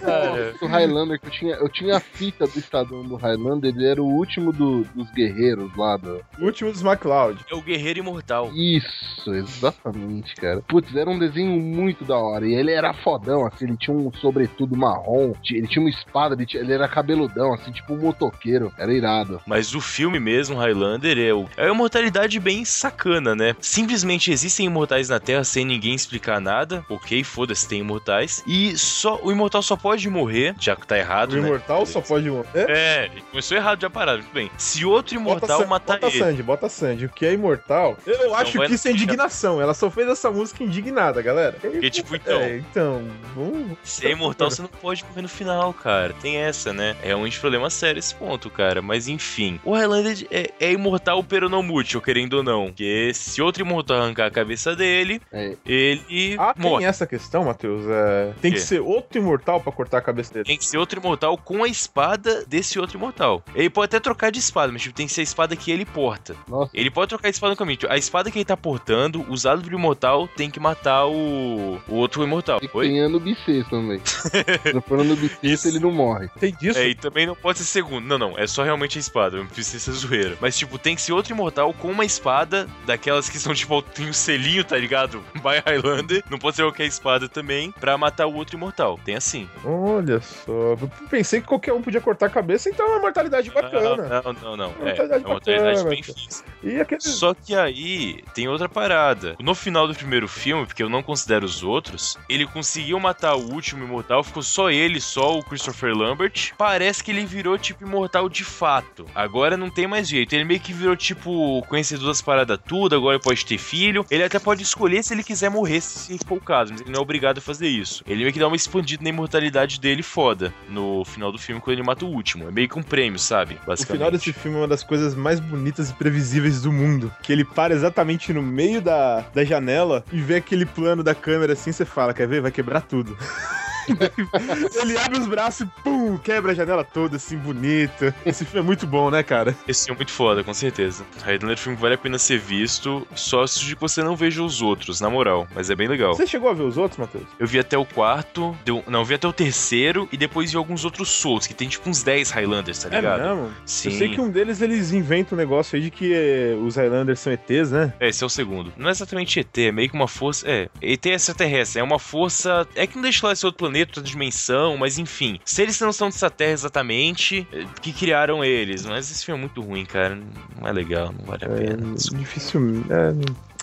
Cara, O Highlander que eu tinha, eu tinha a fita do Estadão do Highlander, ele era o último do- dos guerreiros lá do. O último dos MacLeod. é o Guerreiro Imortal. Isso, exatamente, cara. Putz, era um desenho muito da hora. E ele era fodão, assim, ele tinha um sobretudo marrom, ele tinha uma espada, ele, tinha- ele era cabeludão, assim, tipo um motoqueiro. Era irado. Mas o filme mesmo, Highlander, é, o- é uma imortalidade bem sacana, né? Simplesmente existem imortais na Terra sem ninguém explicar nada. Ok, foda-se, tem imortais. E só o imortal só pode morrer, já que tá errado, O né? Imortal só pode morrer. É, começou errado já parado, muito bem. Se outro imortal Sa- matar bota ele. Sandy, bota Sandy. O que é imortal? Eu acho vai que isso é na- indignação. Ela só fez essa música indignada, galera. Porque, tipo, então, É, então. Vamos... se é imortal, você não pode morrer no final, cara. Tem essa, né? É um problema sério esse ponto, cara. Mas enfim. O Highlander é, é imortal, pero não mútil, querendo ou não. Porque se outro imortal arrancar a cabeça dele, É. ele Ah, morre. tem essa questão, Matheus. É, tem que ser outro imortal pra cortar a cabeça dele. Tem que ser outro imortal com a espada desse outro imortal. Ele pode até trocar de espada, mas tipo, tem que ser a espada que ele porta. Nossa, Ele pode trocar a espada no caminho. A espada que ele tá portando, usada pro imortal, tem que matar o, o outro imortal. e Oi? tem ano bissexto também. Se for ano bissexto, ele não morre. Tem disso? É, e também não pode ser segundo. Não, não. É só realmente a espada. Não precisa ser zoeira. Mas, tipo, tem que ser outro imortal com uma espada daquelas que são, tipo, tem o selinho, tá ligado? By Highlander. Não pode ser qualquer espada também pra matar o outro imortal. Tem assim. Olha só. Eu pensei que qualquer um podia cortar a cabeça, então é uma mortalidade bacana. Não, não, não, não. É, Mortalidade é uma mortalidade bem fixa. Aquele. Só que aí tem outra parada. No final do primeiro filme, porque eu não considero os outros, ele conseguiu matar o último imortal, ficou só ele, só o Christopher Lambert. Parece que ele virou tipo imortal de fato. Agora não tem mais jeito. Ele meio que virou tipo conhecedor das paradas tudo, agora ele pode ter filho. Ele até pode escolher se ele quiser morrer, se for o caso, mas ele não é obrigado a fazer isso. Ele meio que dá uma expandida na imortalidade dele foda no final do filme quando ele mata o último. É meio que um prêmio, sabe? O final desse filme é uma das coisas mais bonitas e previsíveis do mundo. Que ele para exatamente no meio da, da janela e vê aquele plano da câmera assim, você fala, quer ver? Vai quebrar tudo. ele abre os braços e pum, quebra a janela toda, assim, bonita. Esse filme é muito bom, né, cara? Esse filme é muito foda, com certeza. Highlander é um filme que vale a pena ser visto, só se você não veja os outros, na moral. Mas é bem legal. Você chegou a ver os outros, Matheus? Eu vi até o quarto, deu, não, eu vi até o terceiro e depois vi alguns outros soltos, que tem tipo uns 10 Highlanders, tá ligado? É mesmo? Sim. Eu sei que um deles eles inventam um negócio aí de que eh, os Highlanders são ETs, né? É, esse é o segundo. Não é exatamente ET, é meio que uma força. É, ET é extraterrestre, é uma força. É que não deixa lá esse outro planeta, outra dimensão, mas enfim. Se eles não são dessa terra exatamente, é, que criaram eles. Mas esse filme é muito ruim, cara. Não é legal, não vale a pena. É difícil. É,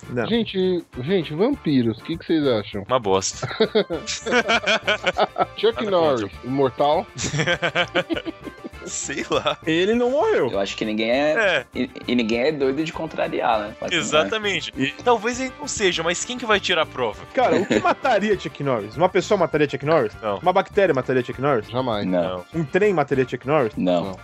não. Gente, gente, vampiros, o que, que vocês acham? Uma bosta. Chuck Norris, imortal? Sei lá. Ele não morreu. Eu acho que ninguém é. É, E, e ninguém é doido de contrariar, né? Né? exatamente. Talvez ele não seja, mas quem que vai tirar a prova? Cara, o que mataria Chuck Norris? Uma pessoa mataria Chuck Norris? Não. Uma bactéria mataria Chuck Norris? Jamais. Não, Um trem mataria Chuck Norris? não.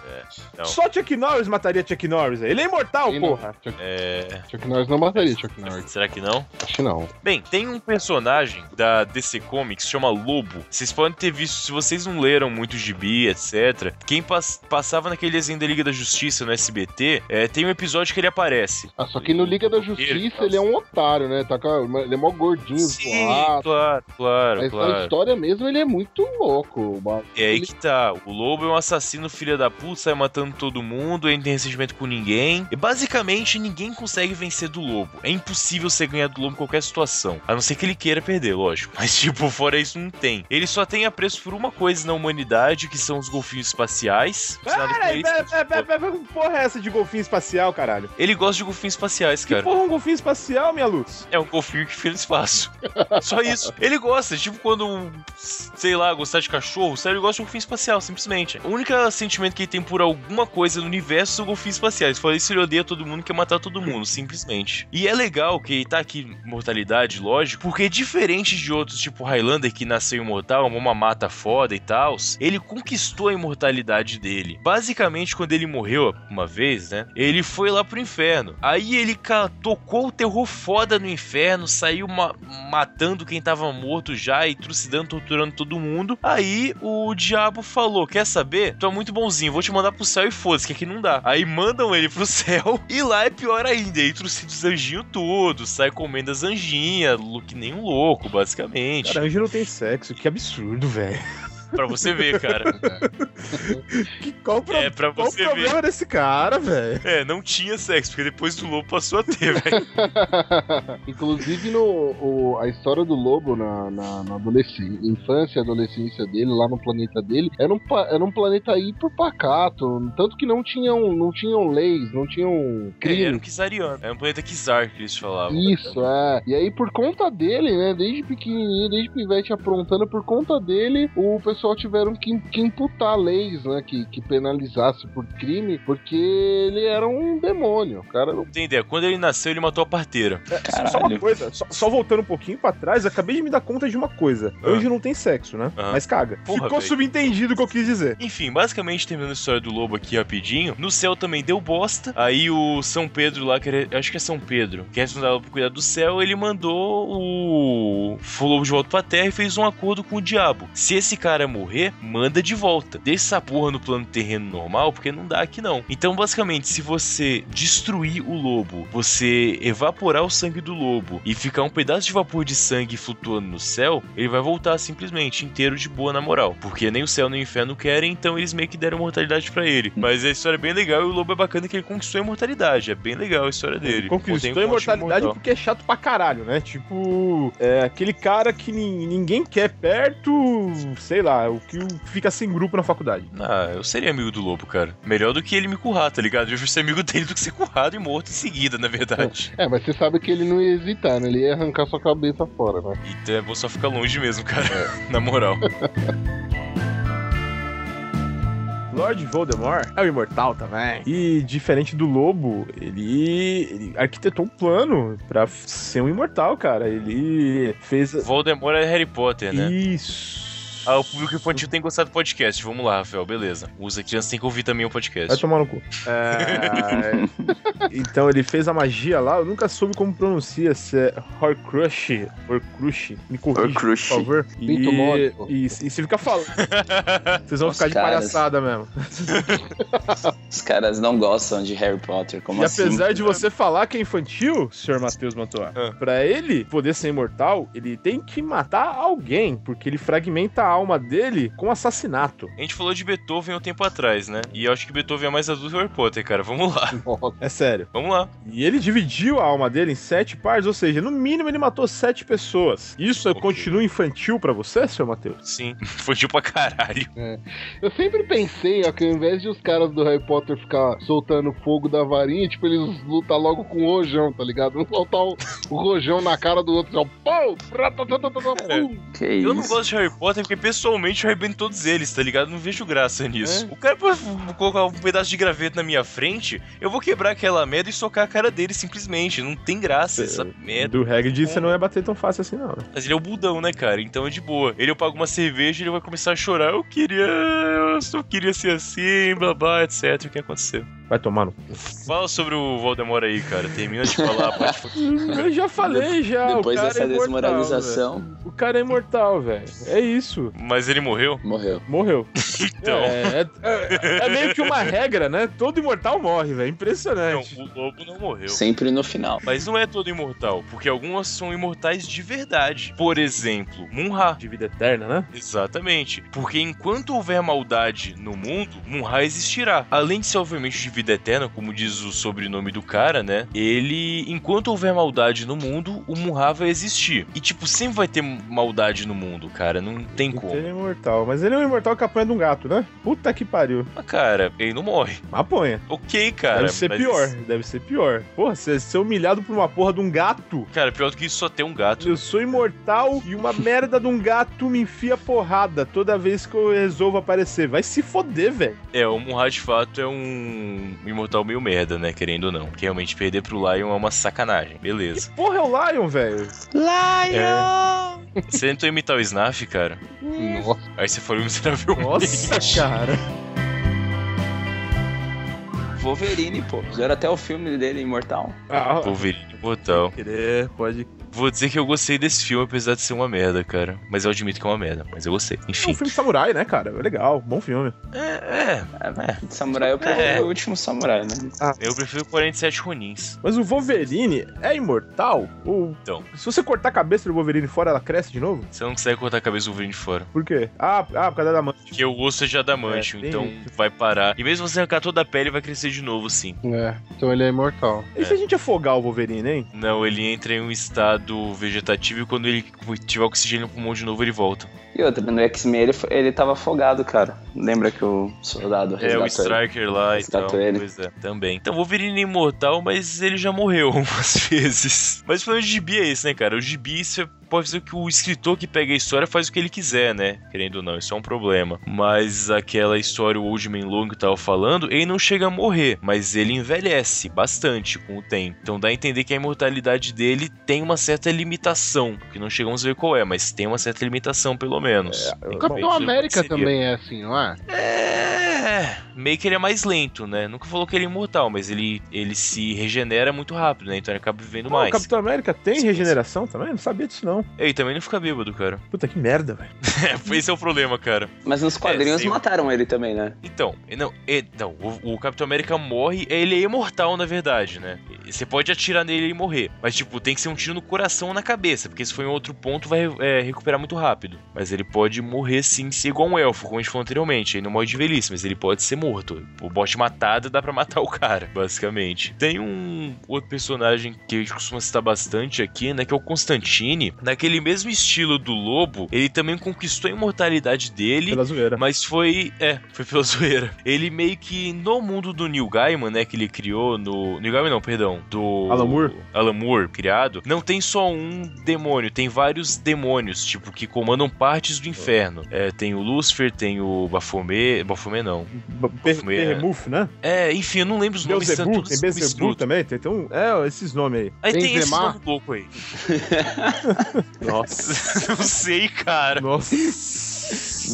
Não. Só Chuck Norris mataria Chuck Norris. Ele é imortal, Ele não. porra. Chuck, É. Chuck Norris não mataria Chuck Norris. Será que não? Acho que não. Bem, tem um personagem da DC Comics que chama Lobo. Vocês podem ter visto, se vocês não leram muito gibi, etc. Quem pas- passava naquele desenho da Liga da Justiça no SBT, é, tem um episódio que ele aparece. Ah, só que no Liga da Justiça ele é um otário, né? Tá com, ele é mó gordinho, Sim, zoado. claro, claro, Mas na claro. história mesmo ele é muito louco. Mas É aí ele- que tá. O Lobo é um assassino filho da puta, sai matando todo mundo, ele não tem ressentimento com ninguém. E basicamente ninguém consegue vencer do Lobo. É impossível você ganhar do Lobo em qualquer situação. A não ser que ele queira perder, lógico. Mas, tipo, fora isso, não tem. Ele só tem apreço por uma coisa na humanidade, que são os golfinhos espaciais. Peraí, eles, pera, pera, pera, pera, pera, que porra é essa de golfinho espacial, caralho? Ele gosta de golfinhos espaciais, Que cara. porra é um golfinho espacial, minha luz? É um golfinho que fica no espaço. Só isso. Ele gosta, tipo quando, sei lá, gostar de cachorro, sério, ele gosta de golfinho espacial, simplesmente. O único sentimento que ele tem por alguma coisa no universo são golfinhos espaciais. Fora isso, ele odeia todo mundo, quer matar todo mundo, simplesmente. E é legal que tá aqui mortalidade, lógico, porque diferente de outros, tipo Highlander, que nasceu imortal, uma mata foda e tal, ele conquistou a imortalidade dele. Basicamente, quando ele morreu uma vez, né, ele foi lá pro inferno. Aí ele tocou o terror foda no inferno, saiu ma- matando quem tava morto já e trucidando, torturando todo mundo. Aí o diabo falou: Quer saber? Tu é muito bonzinho, vou te mandar pro céu e foda-se, que aqui não dá. Aí mandam ele pro céu e lá é pior ainda. Aí trucida os anjinhos todos, sai comendo as anjinhas, que nem um louco, basicamente. Cara, anjo não tem sexo, que absurdo, velho. Pra você ver, cara. Que, qual pro- É, pra qual o você problema ver. desse cara, velho? É, não tinha sexo, porque depois do lobo passou a ter, velho. Inclusive no, o- a história do lobo na, na, na adolescência, infância e adolescência dele, lá no planeta dele, era um, era um planeta hiper pacato. Tanto que não tinham, não tinham leis, não tinham crimes. era um Kizariano. Era um planeta Kizar que eles falavam. Isso, é. E aí, por conta dele, né? Desde pequenininho, desde pivete aprontando, por conta dele, o pessoal tiveram que, que imputar leis, né? Que, que penalizasse por crime, porque ele era um demônio. O cara ideia? Quando ele nasceu, ele matou a parteira. Só uma coisa, só, só voltando um pouquinho pra trás, acabei de me dar conta de uma coisa. Ah. Anjo não tem sexo, né? Ah. Mas caga. Porra, Ficou velho. subentendido o que eu quis dizer. Enfim, basicamente, terminando a história do lobo aqui rapidinho, no céu também deu bosta. Aí o São Pedro lá, que era, acho que é São Pedro, que é responsável por cuidar do céu, ele mandou o, o lobo de volta pra terra e fez um acordo com o diabo. Se esse cara morrer, manda de volta. Deixa essa porra no plano terreno normal, porque não dá aqui não. Então, basicamente, se você destruir o lobo, você evaporar o sangue do lobo e ficar um pedaço de vapor de sangue flutuando no céu, ele vai voltar simplesmente inteiro de boa na moral. Porque nem o céu nem o inferno querem, então eles meio que deram imortalidade pra ele. Mas a história é bem legal e o lobo é bacana que ele conquistou a imortalidade. É bem legal a história dele. Conquistou a imortalidade imortal. porque é chato pra caralho, né? Tipo, é aquele cara que nin- ninguém quer perto, sei lá, o que o- fica sem grupo na faculdade. Ah, eu seria amigo do lobo, cara. Melhor do que ele me currar, tá ligado? Eu ser amigo dele do que ser currado e morto em seguida, na verdade. É, mas você sabe que ele não ia hesitar, né? Ele ia arrancar sua cabeça fora, né? Então é bom só ficar longe mesmo, cara. Na moral. Lord Voldemort é o imortal também. E diferente do lobo, ele, ele arquitetou um plano pra f- ser um imortal, cara. Ele fez. Voldemort é Harry Potter, né? Isso. Ah, o público infantil tem gostado do podcast. Vamos lá, Rafael, beleza. Usa criança tem que ouvir também o podcast. Vai tomar no cu. É, então ele fez a magia lá, eu nunca soube como pronuncia, se é Horcrux, Horcrux, me corrija, por favor. Pinto módico. E, e se fica falando, vocês vão Os ficar de caras. palhaçada mesmo. Os caras não gostam de Harry Potter, como e assim? apesar de você falar que é infantil, senhor Matheus Mantoa, Ah. pra ele poder ser imortal, ele tem que matar alguém, porque ele fragmenta a alma dele com assassinato. A gente falou de Beethoven um tempo atrás, né? E eu acho que Beethoven é mais adulto que Harry Potter, cara. Vamos lá. Nossa. É sério. Vamos lá. E ele dividiu a alma dele em sete partes, ou seja, no mínimo ele matou sete pessoas. Isso Ok. continua infantil pra você, seu Matheus? Sim. Tipo pra caralho. Eu sempre pensei, ó, que ao invés de os caras do Harry Potter ficar soltando fogo da varinha, tipo, eles lutam logo com o rojão, tá ligado? Soltar o, o rojão na cara do outro, ó, pum, ratatatata, pum. Que Eu não gosto de Harry Potter porque pessoalmente eu arrebento todos eles, tá ligado? Não vejo graça nisso. É. O cara pode colocar um pedaço de graveto na minha frente, eu vou quebrar aquela merda e socar a cara dele simplesmente. Não tem graça essa merda. Do Hagrid você não ia bater tão fácil assim, não. né? Mas ele é o budão, né, cara? Então é de boa. Ele eu pago uma cerveja e ele vai começar a chorar. Eu queria. Eu só queria ser assim, blá blá, etc. O que aconteceu? Vai tomar no. Fala sobre o Voldemort aí, cara. Termina de falar a parte. Eu já falei, já. Depois o cara dessa é desmoralização, velho. O cara é imortal, velho. É isso. Mas ele morreu? morreu. Morreu. Então. É, é- é meio que uma regra, né? Todo imortal morre, velho. Não, Impressionante. o lobo não morreu. Sempre no final. Mas não é todo imortal, porque algumas são imortais de verdade. Por exemplo, Munra. De vida eterna, né? Exatamente. Porque enquanto houver maldade no mundo, Munra existirá. Além de ser, obviamente, de vida eterna, como diz o sobrenome do cara, né? Ele, enquanto houver maldade no mundo, o Munra vai existir. E, tipo, sempre vai ter maldade no mundo, cara. Não tem como. Ele é imortal. Mas ele é um imortal que apanha de um gato, né? Puta que pariu. Mas, cara, ele não morre. Apanha. Ok, cara. deve ser pior. Deve ser pior. Porra, você ser humilhado por uma porra de um gato. Cara, pior do que isso só ter um gato. Eu sou imortal e uma merda de um gato me enfia porrada toda vez que eu resolvo aparecer. Vai se foder, velho. É, o Munra de fato é um imortal meio merda, né? Querendo ou não. Que realmente perder pro Lion é uma sacanagem. Beleza. Porra, é o Lion, velho. É. Você tentou imitar o Snaf, cara? Nossa. Aí você falou miseravelmente. Nossa, cara. Wolverine, pô. Fizeram até o filme dele, Imortal. Ah, Wolverine mortal. querer, pode. Vou dizer que eu gostei desse filme, apesar de ser uma merda, cara. Mas eu admito que é uma merda, mas eu gostei. É um Enfim. filme de samurai, né, cara? É legal, bom filme. É, é. É, de samurai eu prefiro É. o último samurai, né? Eu prefiro 47 Ronins. Mas o Wolverine é imortal? Ou Então. se você cortar a cabeça do Wolverine fora, ela cresce de novo? Você não consegue cortar a cabeça do Wolverine fora. Por quê? Ah, ah por causa da amante. Porque o osso é de adamantio, É, então isso. vai parar. E mesmo você arrancar toda a pele, vai crescer de novo, sim. É, então ele é imortal. E se a gente afogar o Wolverine, hein? Não, ele entra em um estado vegetativo e quando ele tiver oxigênio no pulmão de novo, ele volta. E outra, no X-Men ele, ele tava afogado, cara. Lembra que o soldado É, o ele? Striker lá e tal. Ele. Pois é, também. Então, Wolverine é imortal, mas ele já morreu umas vezes. Mas o problema de gibi é esse, né, cara? O gibi, você pode ser que o escritor que pega a história faz o que ele quiser, né? Querendo ou não, isso é um problema. Mas aquela história, o Old Man Logan que eu tava falando, ele não chega a morrer, mas ele envelhece bastante com o tempo. Então dá a entender que a imortalidade dele tem uma certa limitação, que não chegamos a ver qual é, mas tem uma certa limitação, pelo menos. Tem O que Capitão América também é assim, não é? É, meio que ele é mais lento, né? Nunca falou que ele é imortal, mas ele, ele se regenera muito rápido, né? Então ele acaba vivendo Pô, mais. o Capitão América tem Sim, regeneração também? Não sabia disso, não. E também não fica bêbado, cara. Puta que merda, velho. Esse é o problema, cara. Mas nos quadrinhos É, mataram ele também, né? Então, não, é, não o, o Capitão América morre, ele é imortal, na verdade, né? Você pode atirar nele e morrer, mas, tipo, tem que ser um tiro no coração ou na cabeça, porque se for em outro ponto, vai é, recuperar muito rápido. Mas ele pode morrer, sim, ser igual um elfo, como a gente falou anteriormente. Ele não morre de velhice, mas ele pode ser morto. O bote matado dá pra matar o cara, basicamente. Tem um outro personagem que a gente costuma citar bastante aqui, né, que é o Constantine. Naquele mesmo estilo do Lobo, ele também conquistou a imortalidade dele, Pela zoeira. mas foi. É, foi pela zoeira. Ele meio que no mundo do Neil Gaiman, né? Que ele criou no. Neil Gaiman não, perdão. Do. Alan Moore? Alan Moore, criado. Não tem só um demônio, tem vários demônios, tipo, que comandam partes do inferno. É, tem o Lúcifer, tem o Baphomet. Baphomet não. B- Be- Fumei, é. Né? É, enfim, eu não lembro os nomes Beelzebub, tem Beelzebub também? Tem, tem um, é, esses nomes aí. Aí tem esse Benzema? nome louco aí. Nossa. não sei, cara. Nossa.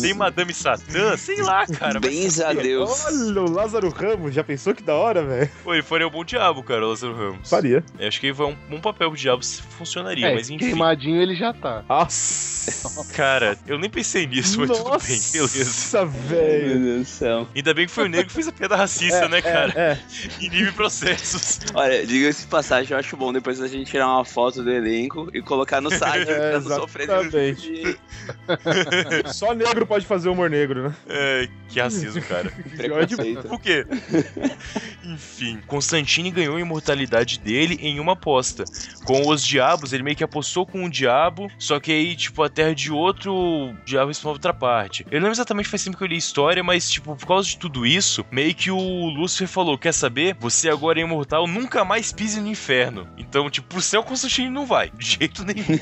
Tem Madame Satã? Sei lá, cara. Bens a Deus. Olha o Lázaro Ramos, já pensou que da hora, velho? Pô, ele faria um bom diabo, cara, o Lázaro Ramos. Faria. Eu acho que ele foi um bom papel pro diabo se funcionaria, É, mas enfim. queimadinho ele já tá. Nossa. Cara, eu nem pensei nisso, mas tudo bem, beleza. Nossa, Meu velho. Deus do céu. Ainda bem que foi o negro que fez a piada racista, né, cara? É, Inibe processos. Olha, diga-se de passagem, eu acho bom depois a gente tirar uma foto do elenco e colocar no site É, pra não sofrer de é. Só negro pode fazer humor negro, né? É, que racismo, cara. preconceito. Por quê? Enfim, Constantine ganhou a imortalidade dele em uma aposta. Com os diabos, ele meio que apostou com o diabo, só que aí, tipo, a terra de outro o diabo responde outra parte. Eu não lembro exatamente faz tempo que eu li a história, mas, tipo, por causa de tudo isso, meio que o Lúcifer falou: Quer saber? Você agora é imortal, nunca mais pise no inferno. Então, tipo, pro céu, Constantine não vai, de jeito nenhum.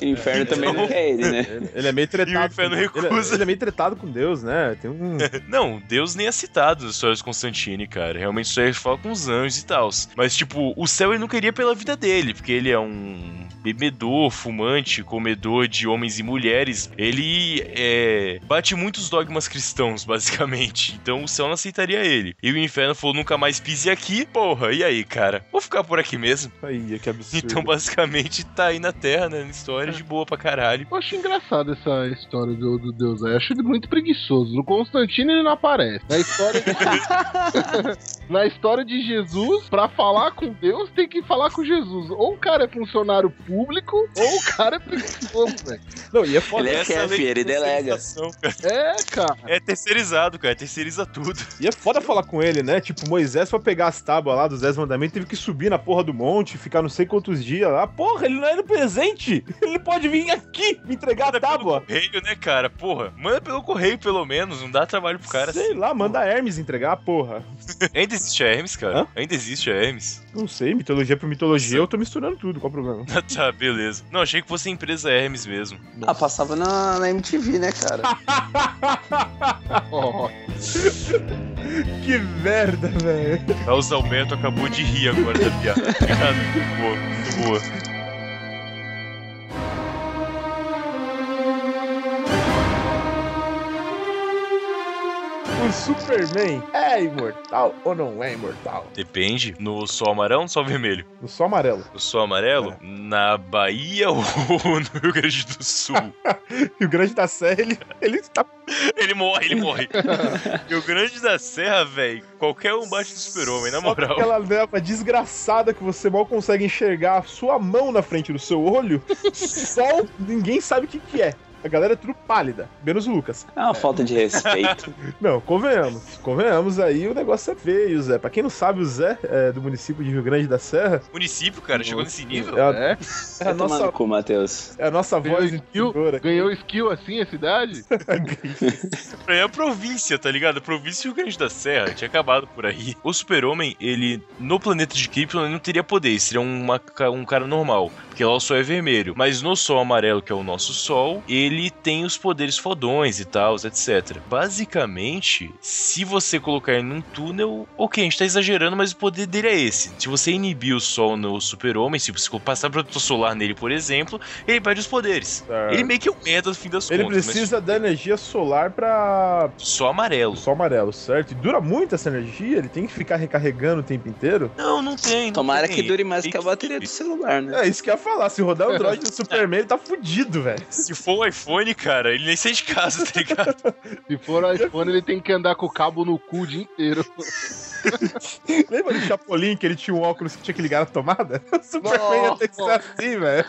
O inferno também não quer ele, né? Ele, ele é meio tretado. E o inferno ele, recusa. Ele é meio tretado com Deus, né? Tem um. Não, Deus nem é citado nas histórias de Constantine, cara. Realmente isso aí fala com os anjos e tal. Mas, tipo, o céu ele não queria pela vida dele, porque ele é um bebedor, fumante, comedor de homens e mulheres. Ele é, bate muitos dogmas cristãos, basicamente. Então o céu não aceitaria ele. E o inferno falou: nunca mais pise aqui. Porra, e aí, cara? Vou ficar por aqui mesmo. Aí, que absurdo. Então, basicamente, tá aí na Terra, né? Na história de boa pra caralho. Eu acho engraçado essa história do, do Deus aí. Eu acho ele muito preguiçoso. No Constantino ele não aparece. Na história de... Na história de Jesus, pra falar com Deus, tem que falar com Jesus. Ou o cara é funcionário público, ou o cara é preguiçoso, velho. Não, e é foda. Ele é Essa chefe, ele delega. É, cara. É terceirizado, cara. Terceiriza tudo. E é foda falar com ele, né? Tipo, Moisés, pra pegar as tábuas lá dos Dez Mandamentos, teve que subir na porra do monte, ficar não sei quantos dias lá. Porra, ele não é no presente! Ele pode vir aqui me entregar a tábua. correio, né, cara? Porra, manda pelo correio, pelo menos. Não dá trabalho pro cara. Sei assim, lá, manda a Hermes entregar, porra. Ainda existe a Hermes, cara? Hã? Ainda existe a Hermes. Não sei, mitologia por mitologia, eu tô misturando tudo, qual o problema? tá, beleza. Não, achei que fosse a empresa Hermes mesmo. Ah, passava na, na MTV, né, cara? Ó, Que merda, velho. Carlos Alberto acabou de rir agora da piada. Obrigado, muito boa, muito boa. O Superman é imortal ou não é imortal? Depende. No sol amarelo ou no sol vermelho? No sol amarelo. No sol amarelo? Na Bahia ou no Rio Grande do Sul? Rio Grande da Serra, ele, ele tá. ele morre, ele morre. Rio Grande da Serra, velho, qualquer um bate do super-homem, na moral. aquela leva desgraçada que você mal consegue enxergar a sua mão na frente do seu olho. Sol, ninguém sabe o que, que é. A galera é tudo pálida, menos o Lucas. É uma falta de respeito. Não, convenhamos. Convenhamos aí, o negócio é feio, Zé. Pra quem não sabe, o Zé é do município de Rio Grande da Serra. Município, cara, chegou nesse nível. É a, É? é a no nossa, cu, Matheus. é a nossa Ganhou voz skill? Ganhou skill assim a cidade? Pra mim é a província, tá ligado? A província Rio Grande da Serra tinha acabado por aí. O super-homem, ele, no planeta de Krypton, ele não teria poder, seria uma um cara normal, porque lá o sol é vermelho. Mas no sol amarelo, que é o nosso sol, ele tem os poderes fodões e tal, etc. Basicamente, se você colocar ele num túnel, ok, a gente tá exagerando, mas o poder dele é esse. Se você inibir o sol no super-homem, se você passar protetor solar nele, por exemplo, ele perde os poderes. Certo. Ele meio que é um merda no fim das Ele contas. precisa da energia solar pra mas só amarelo. sol amarelo, certo? E dura muito essa energia? Ele tem que ficar recarregando o tempo inteiro? Não, não tem. não Tomara tem. que dure mais Tem que a bateria do celular, né? É isso que eu ia falar. Se rodar o Android do Superman, ele tá fudido, velho. Se for o iPhone, cara, ele nem sai de casa, tá ligado? Se for o iPhone, ele tem que andar com o cabo no cu o dia inteiro. Lembra do Chapolin que ele tinha um óculos que tinha que ligar na tomada? O Superman ia ter que ser assim, velho.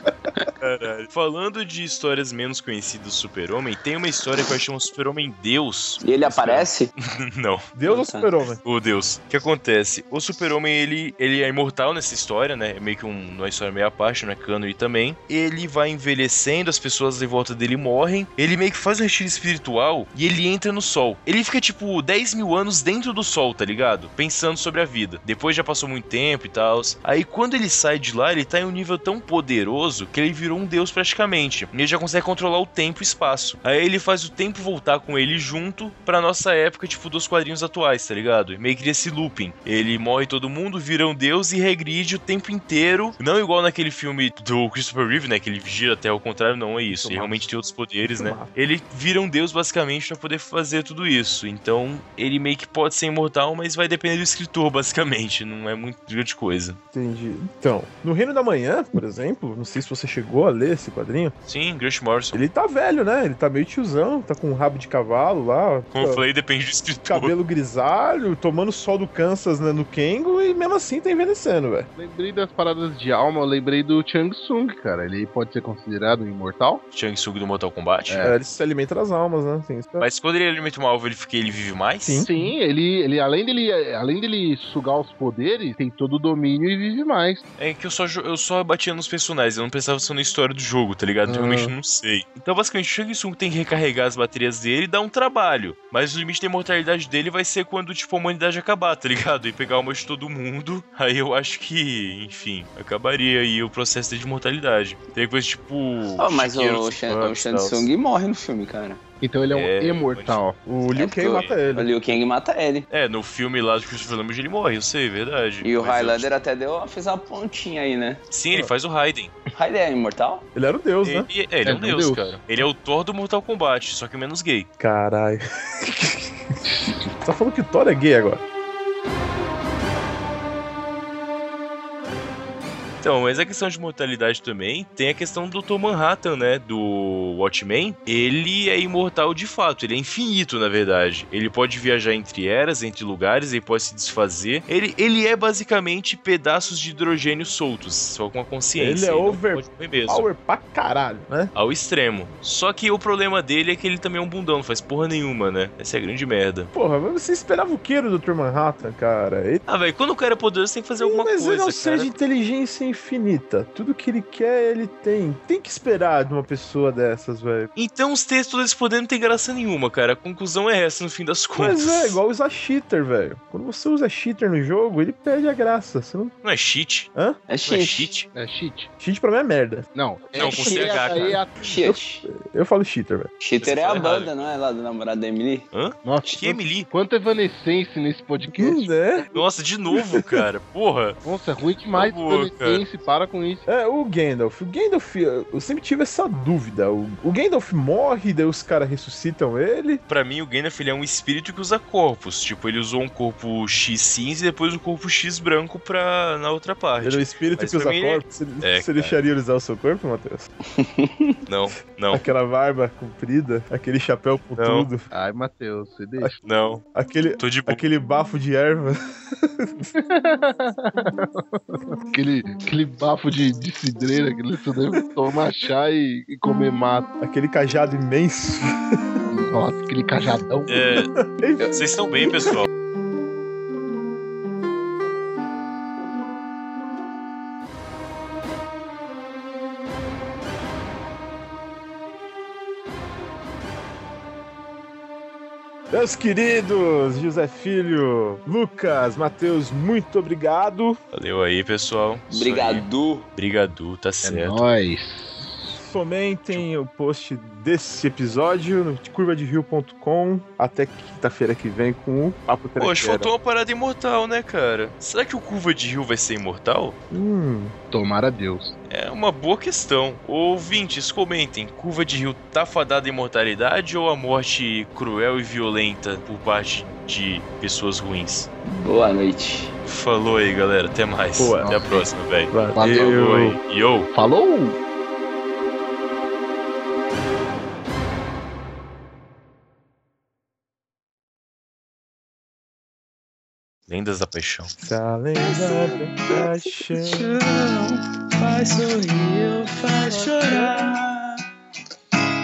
Caralho. Falando de histórias menos conhecidas do Super-Homem, tem uma história que eu chamo Super-Homem Deus. E ele aparece? Não, Deus ou Tá. Super-Homem? o Deus. O que acontece? O Super-Homem, ele, ele é imortal nessa história, né? É meio que um, uma história meio à parte, não cânone também. Ele vai envelhecendo, as pessoas em volta dele morrem. Ele meio que faz um retiro espiritual e ele entra no sol. Ele fica, tipo, 10 mil anos dentro do sol, tá ligado? Pensando sobre a vida. Depois já passou muito tempo e tal. Aí quando ele sai de lá, ele tá em um nível tão poderoso que ele virou um deus praticamente. E ele já consegue controlar o tempo e espaço. Aí ele faz o tempo voltar com ele junto pra nossa época, tipo, dos quadrinhos atuais, tá ligado? Meio que esse looping. Ele morre todo mundo, vira um deus e regride o tempo inteiro. Não igual naquele filme do Christopher Reeve, né? Que ele gira até o contrário, não é isso. Ele realmente tem outros poderes, né? Ele vira um deus basicamente pra poder fazer tudo isso. Então, ele meio que pode ser imortal, mas vai depender do escritor, basicamente. Não é muito grande coisa. Entendi. Então, no Reino da Manhã, por exemplo, não sei se você chegou a ler esse quadrinho, Sim, Grant Morrison. ele tá velho, né? Ele tá meio tiozão, tá com um rabo de cavalo lá. Como eu tá- falei, depende do escritor. Cabelo grisalho, tomando sol do Kansas né, no Kengo e mesmo assim tá envelhecendo, velho. Lembrei das paradas de alma, eu lembrei do Chang Sung, cara. Ele pode ser considerado um imortal? Shang Tsung do Mortal Kombat. É, ele se alimenta das almas, né? Isso. Mas quando ele alimenta uma alvo, ele, fica, ele vive mais? Sim. Sim, ele, ele além dele além dele sugar os poderes, tem todo o domínio e vive mais. É que eu só, eu só batia nos personagens, eu não pensava só na história do jogo, tá ligado? Ah. Realmente não sei. Então, basicamente, o Shang Tsung tem que recarregar as baterias dele e dar um trabalho. Mas o limite da imortalidade dele vai ser quando, tipo, a humanidade acabar, tá ligado? E pegar uma de todo mundo. Aí eu acho que, enfim, acabaria aí o processo de imortalidade. Tem coisa tipo. Oh, mas o, o Shang tal. Tsung morre no filme, cara. Então ele é um É, imortal. O Liu É Kang mata O ele. Liu Kang mata ele. É, no filme lá do Christopher Lambert ele morre, eu sei, é verdade. E o Mas eu- Highlander até deu, fez uma pontinha aí, né? Sim, ele faz o Raiden. Highlander é imortal? Ele era o deus, né? Ele, é, ele é, É, um um deus, deus. cara. Ele é o Thor do Mortal Kombat, só que menos gay. Caralho. tá falando que Thor é gay agora. Então, mas a questão de mortalidade também tem a questão do Dr. Manhattan, né? Do Watchmen. Ele é imortal de fato, ele é infinito, na verdade. Ele pode viajar entre eras, entre lugares, ele pode se desfazer. Ele, ele é basicamente pedaços de hidrogênio soltos, só com a consciência. Ele é não over- pode morrer mesmo. Power pra caralho, né? Ao extremo. Só que o problema dele é que ele também é um bundão, não faz porra nenhuma, né? Essa é a grande merda. Porra, mas você esperava o que do Dr. Manhattan, cara? Ele... Ah, velho, quando o cara é poderoso, tem que fazer alguma mas coisa. ele um cara. ser de inteligência infinita. Tudo que ele quer, ele tem. Tem que esperar de uma pessoa dessas, velho. Então os textos desse poder não tem graça nenhuma, cara. A conclusão é essa no fim das contas. Mas é igual usar cheater, velho. Quando você usa cheater no jogo, ele perde a graça. Você não... Não é cheat? É Não é cheat. cheat? É cheat? Cheat pra mim é merda. Não. Não, é com cheat, CH, cara. é- Cheat. Eu falo cheater, velho. Cheater é a falou errado. banda, não é? Lá do namorado da Emily. Hã? Nossa, Que Emily? quanto evanescence nesse podcast. Hum, é? Nossa, de novo, cara. Porra. Nossa, é ruim demais Por favor, Pense, para com isso. É, o Gandalf. O Gandalf, eu sempre tive essa dúvida. O, o Gandalf morre, daí os caras ressuscitam ele. Pra mim, o Gandalf ele é um espírito que usa corpos. Tipo, ele usou um corpo X cinza e depois o corpo X branco pra, na outra parte. Ele é o espírito Mas que usa mim ele- corpo. Você, É, você cara. deixaria ele usar o seu corpo, Matheus? Não, não, Aquela barba comprida, aquele chapéu com Não. tudo, Ai, Matheus, você deixa. não. aquele, Tô de aquele bafo de erva. Aquele, aquele bafo de, de cidreira que só deve tomar chá e, e comer mato. Aquele cajado imenso. Nossa, aquele cajadão. É, vocês estão bem, pessoal. Meus queridos, José Filho, Lucas, Matheus, muito obrigado. Valeu aí, pessoal. Obrigado. Obrigado, tá É certo. nóis. Fomentem o post desse episódio no curvaderio.com até quinta-feira que vem com o Papo Poxa, Trequeira. faltou uma parada imortal, né, cara? Será que o Curva de Rio vai ser imortal? Hum, Tomara a Deus. É uma boa questão. Ouvintes, comentem. Curva de Rio tá fadada à imortalidade ou a morte cruel e violenta por parte de pessoas ruins? Boa noite. Falou aí, galera. Até mais. Boa. Até a próxima, velho. valeu. Yo. Falou! Lendas da Paixão. Da lenda da paixão. Faz sorrir, faz chorar.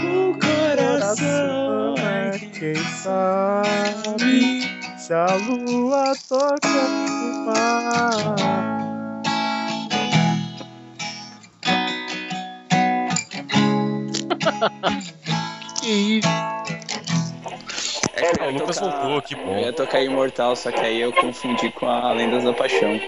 O Coração é quem sabe se a lua toca no mar. Que isso? O Lucas voltou, que Eu bom. ia tocar Imortal, só que aí eu confundi com a Lendas da Paixão.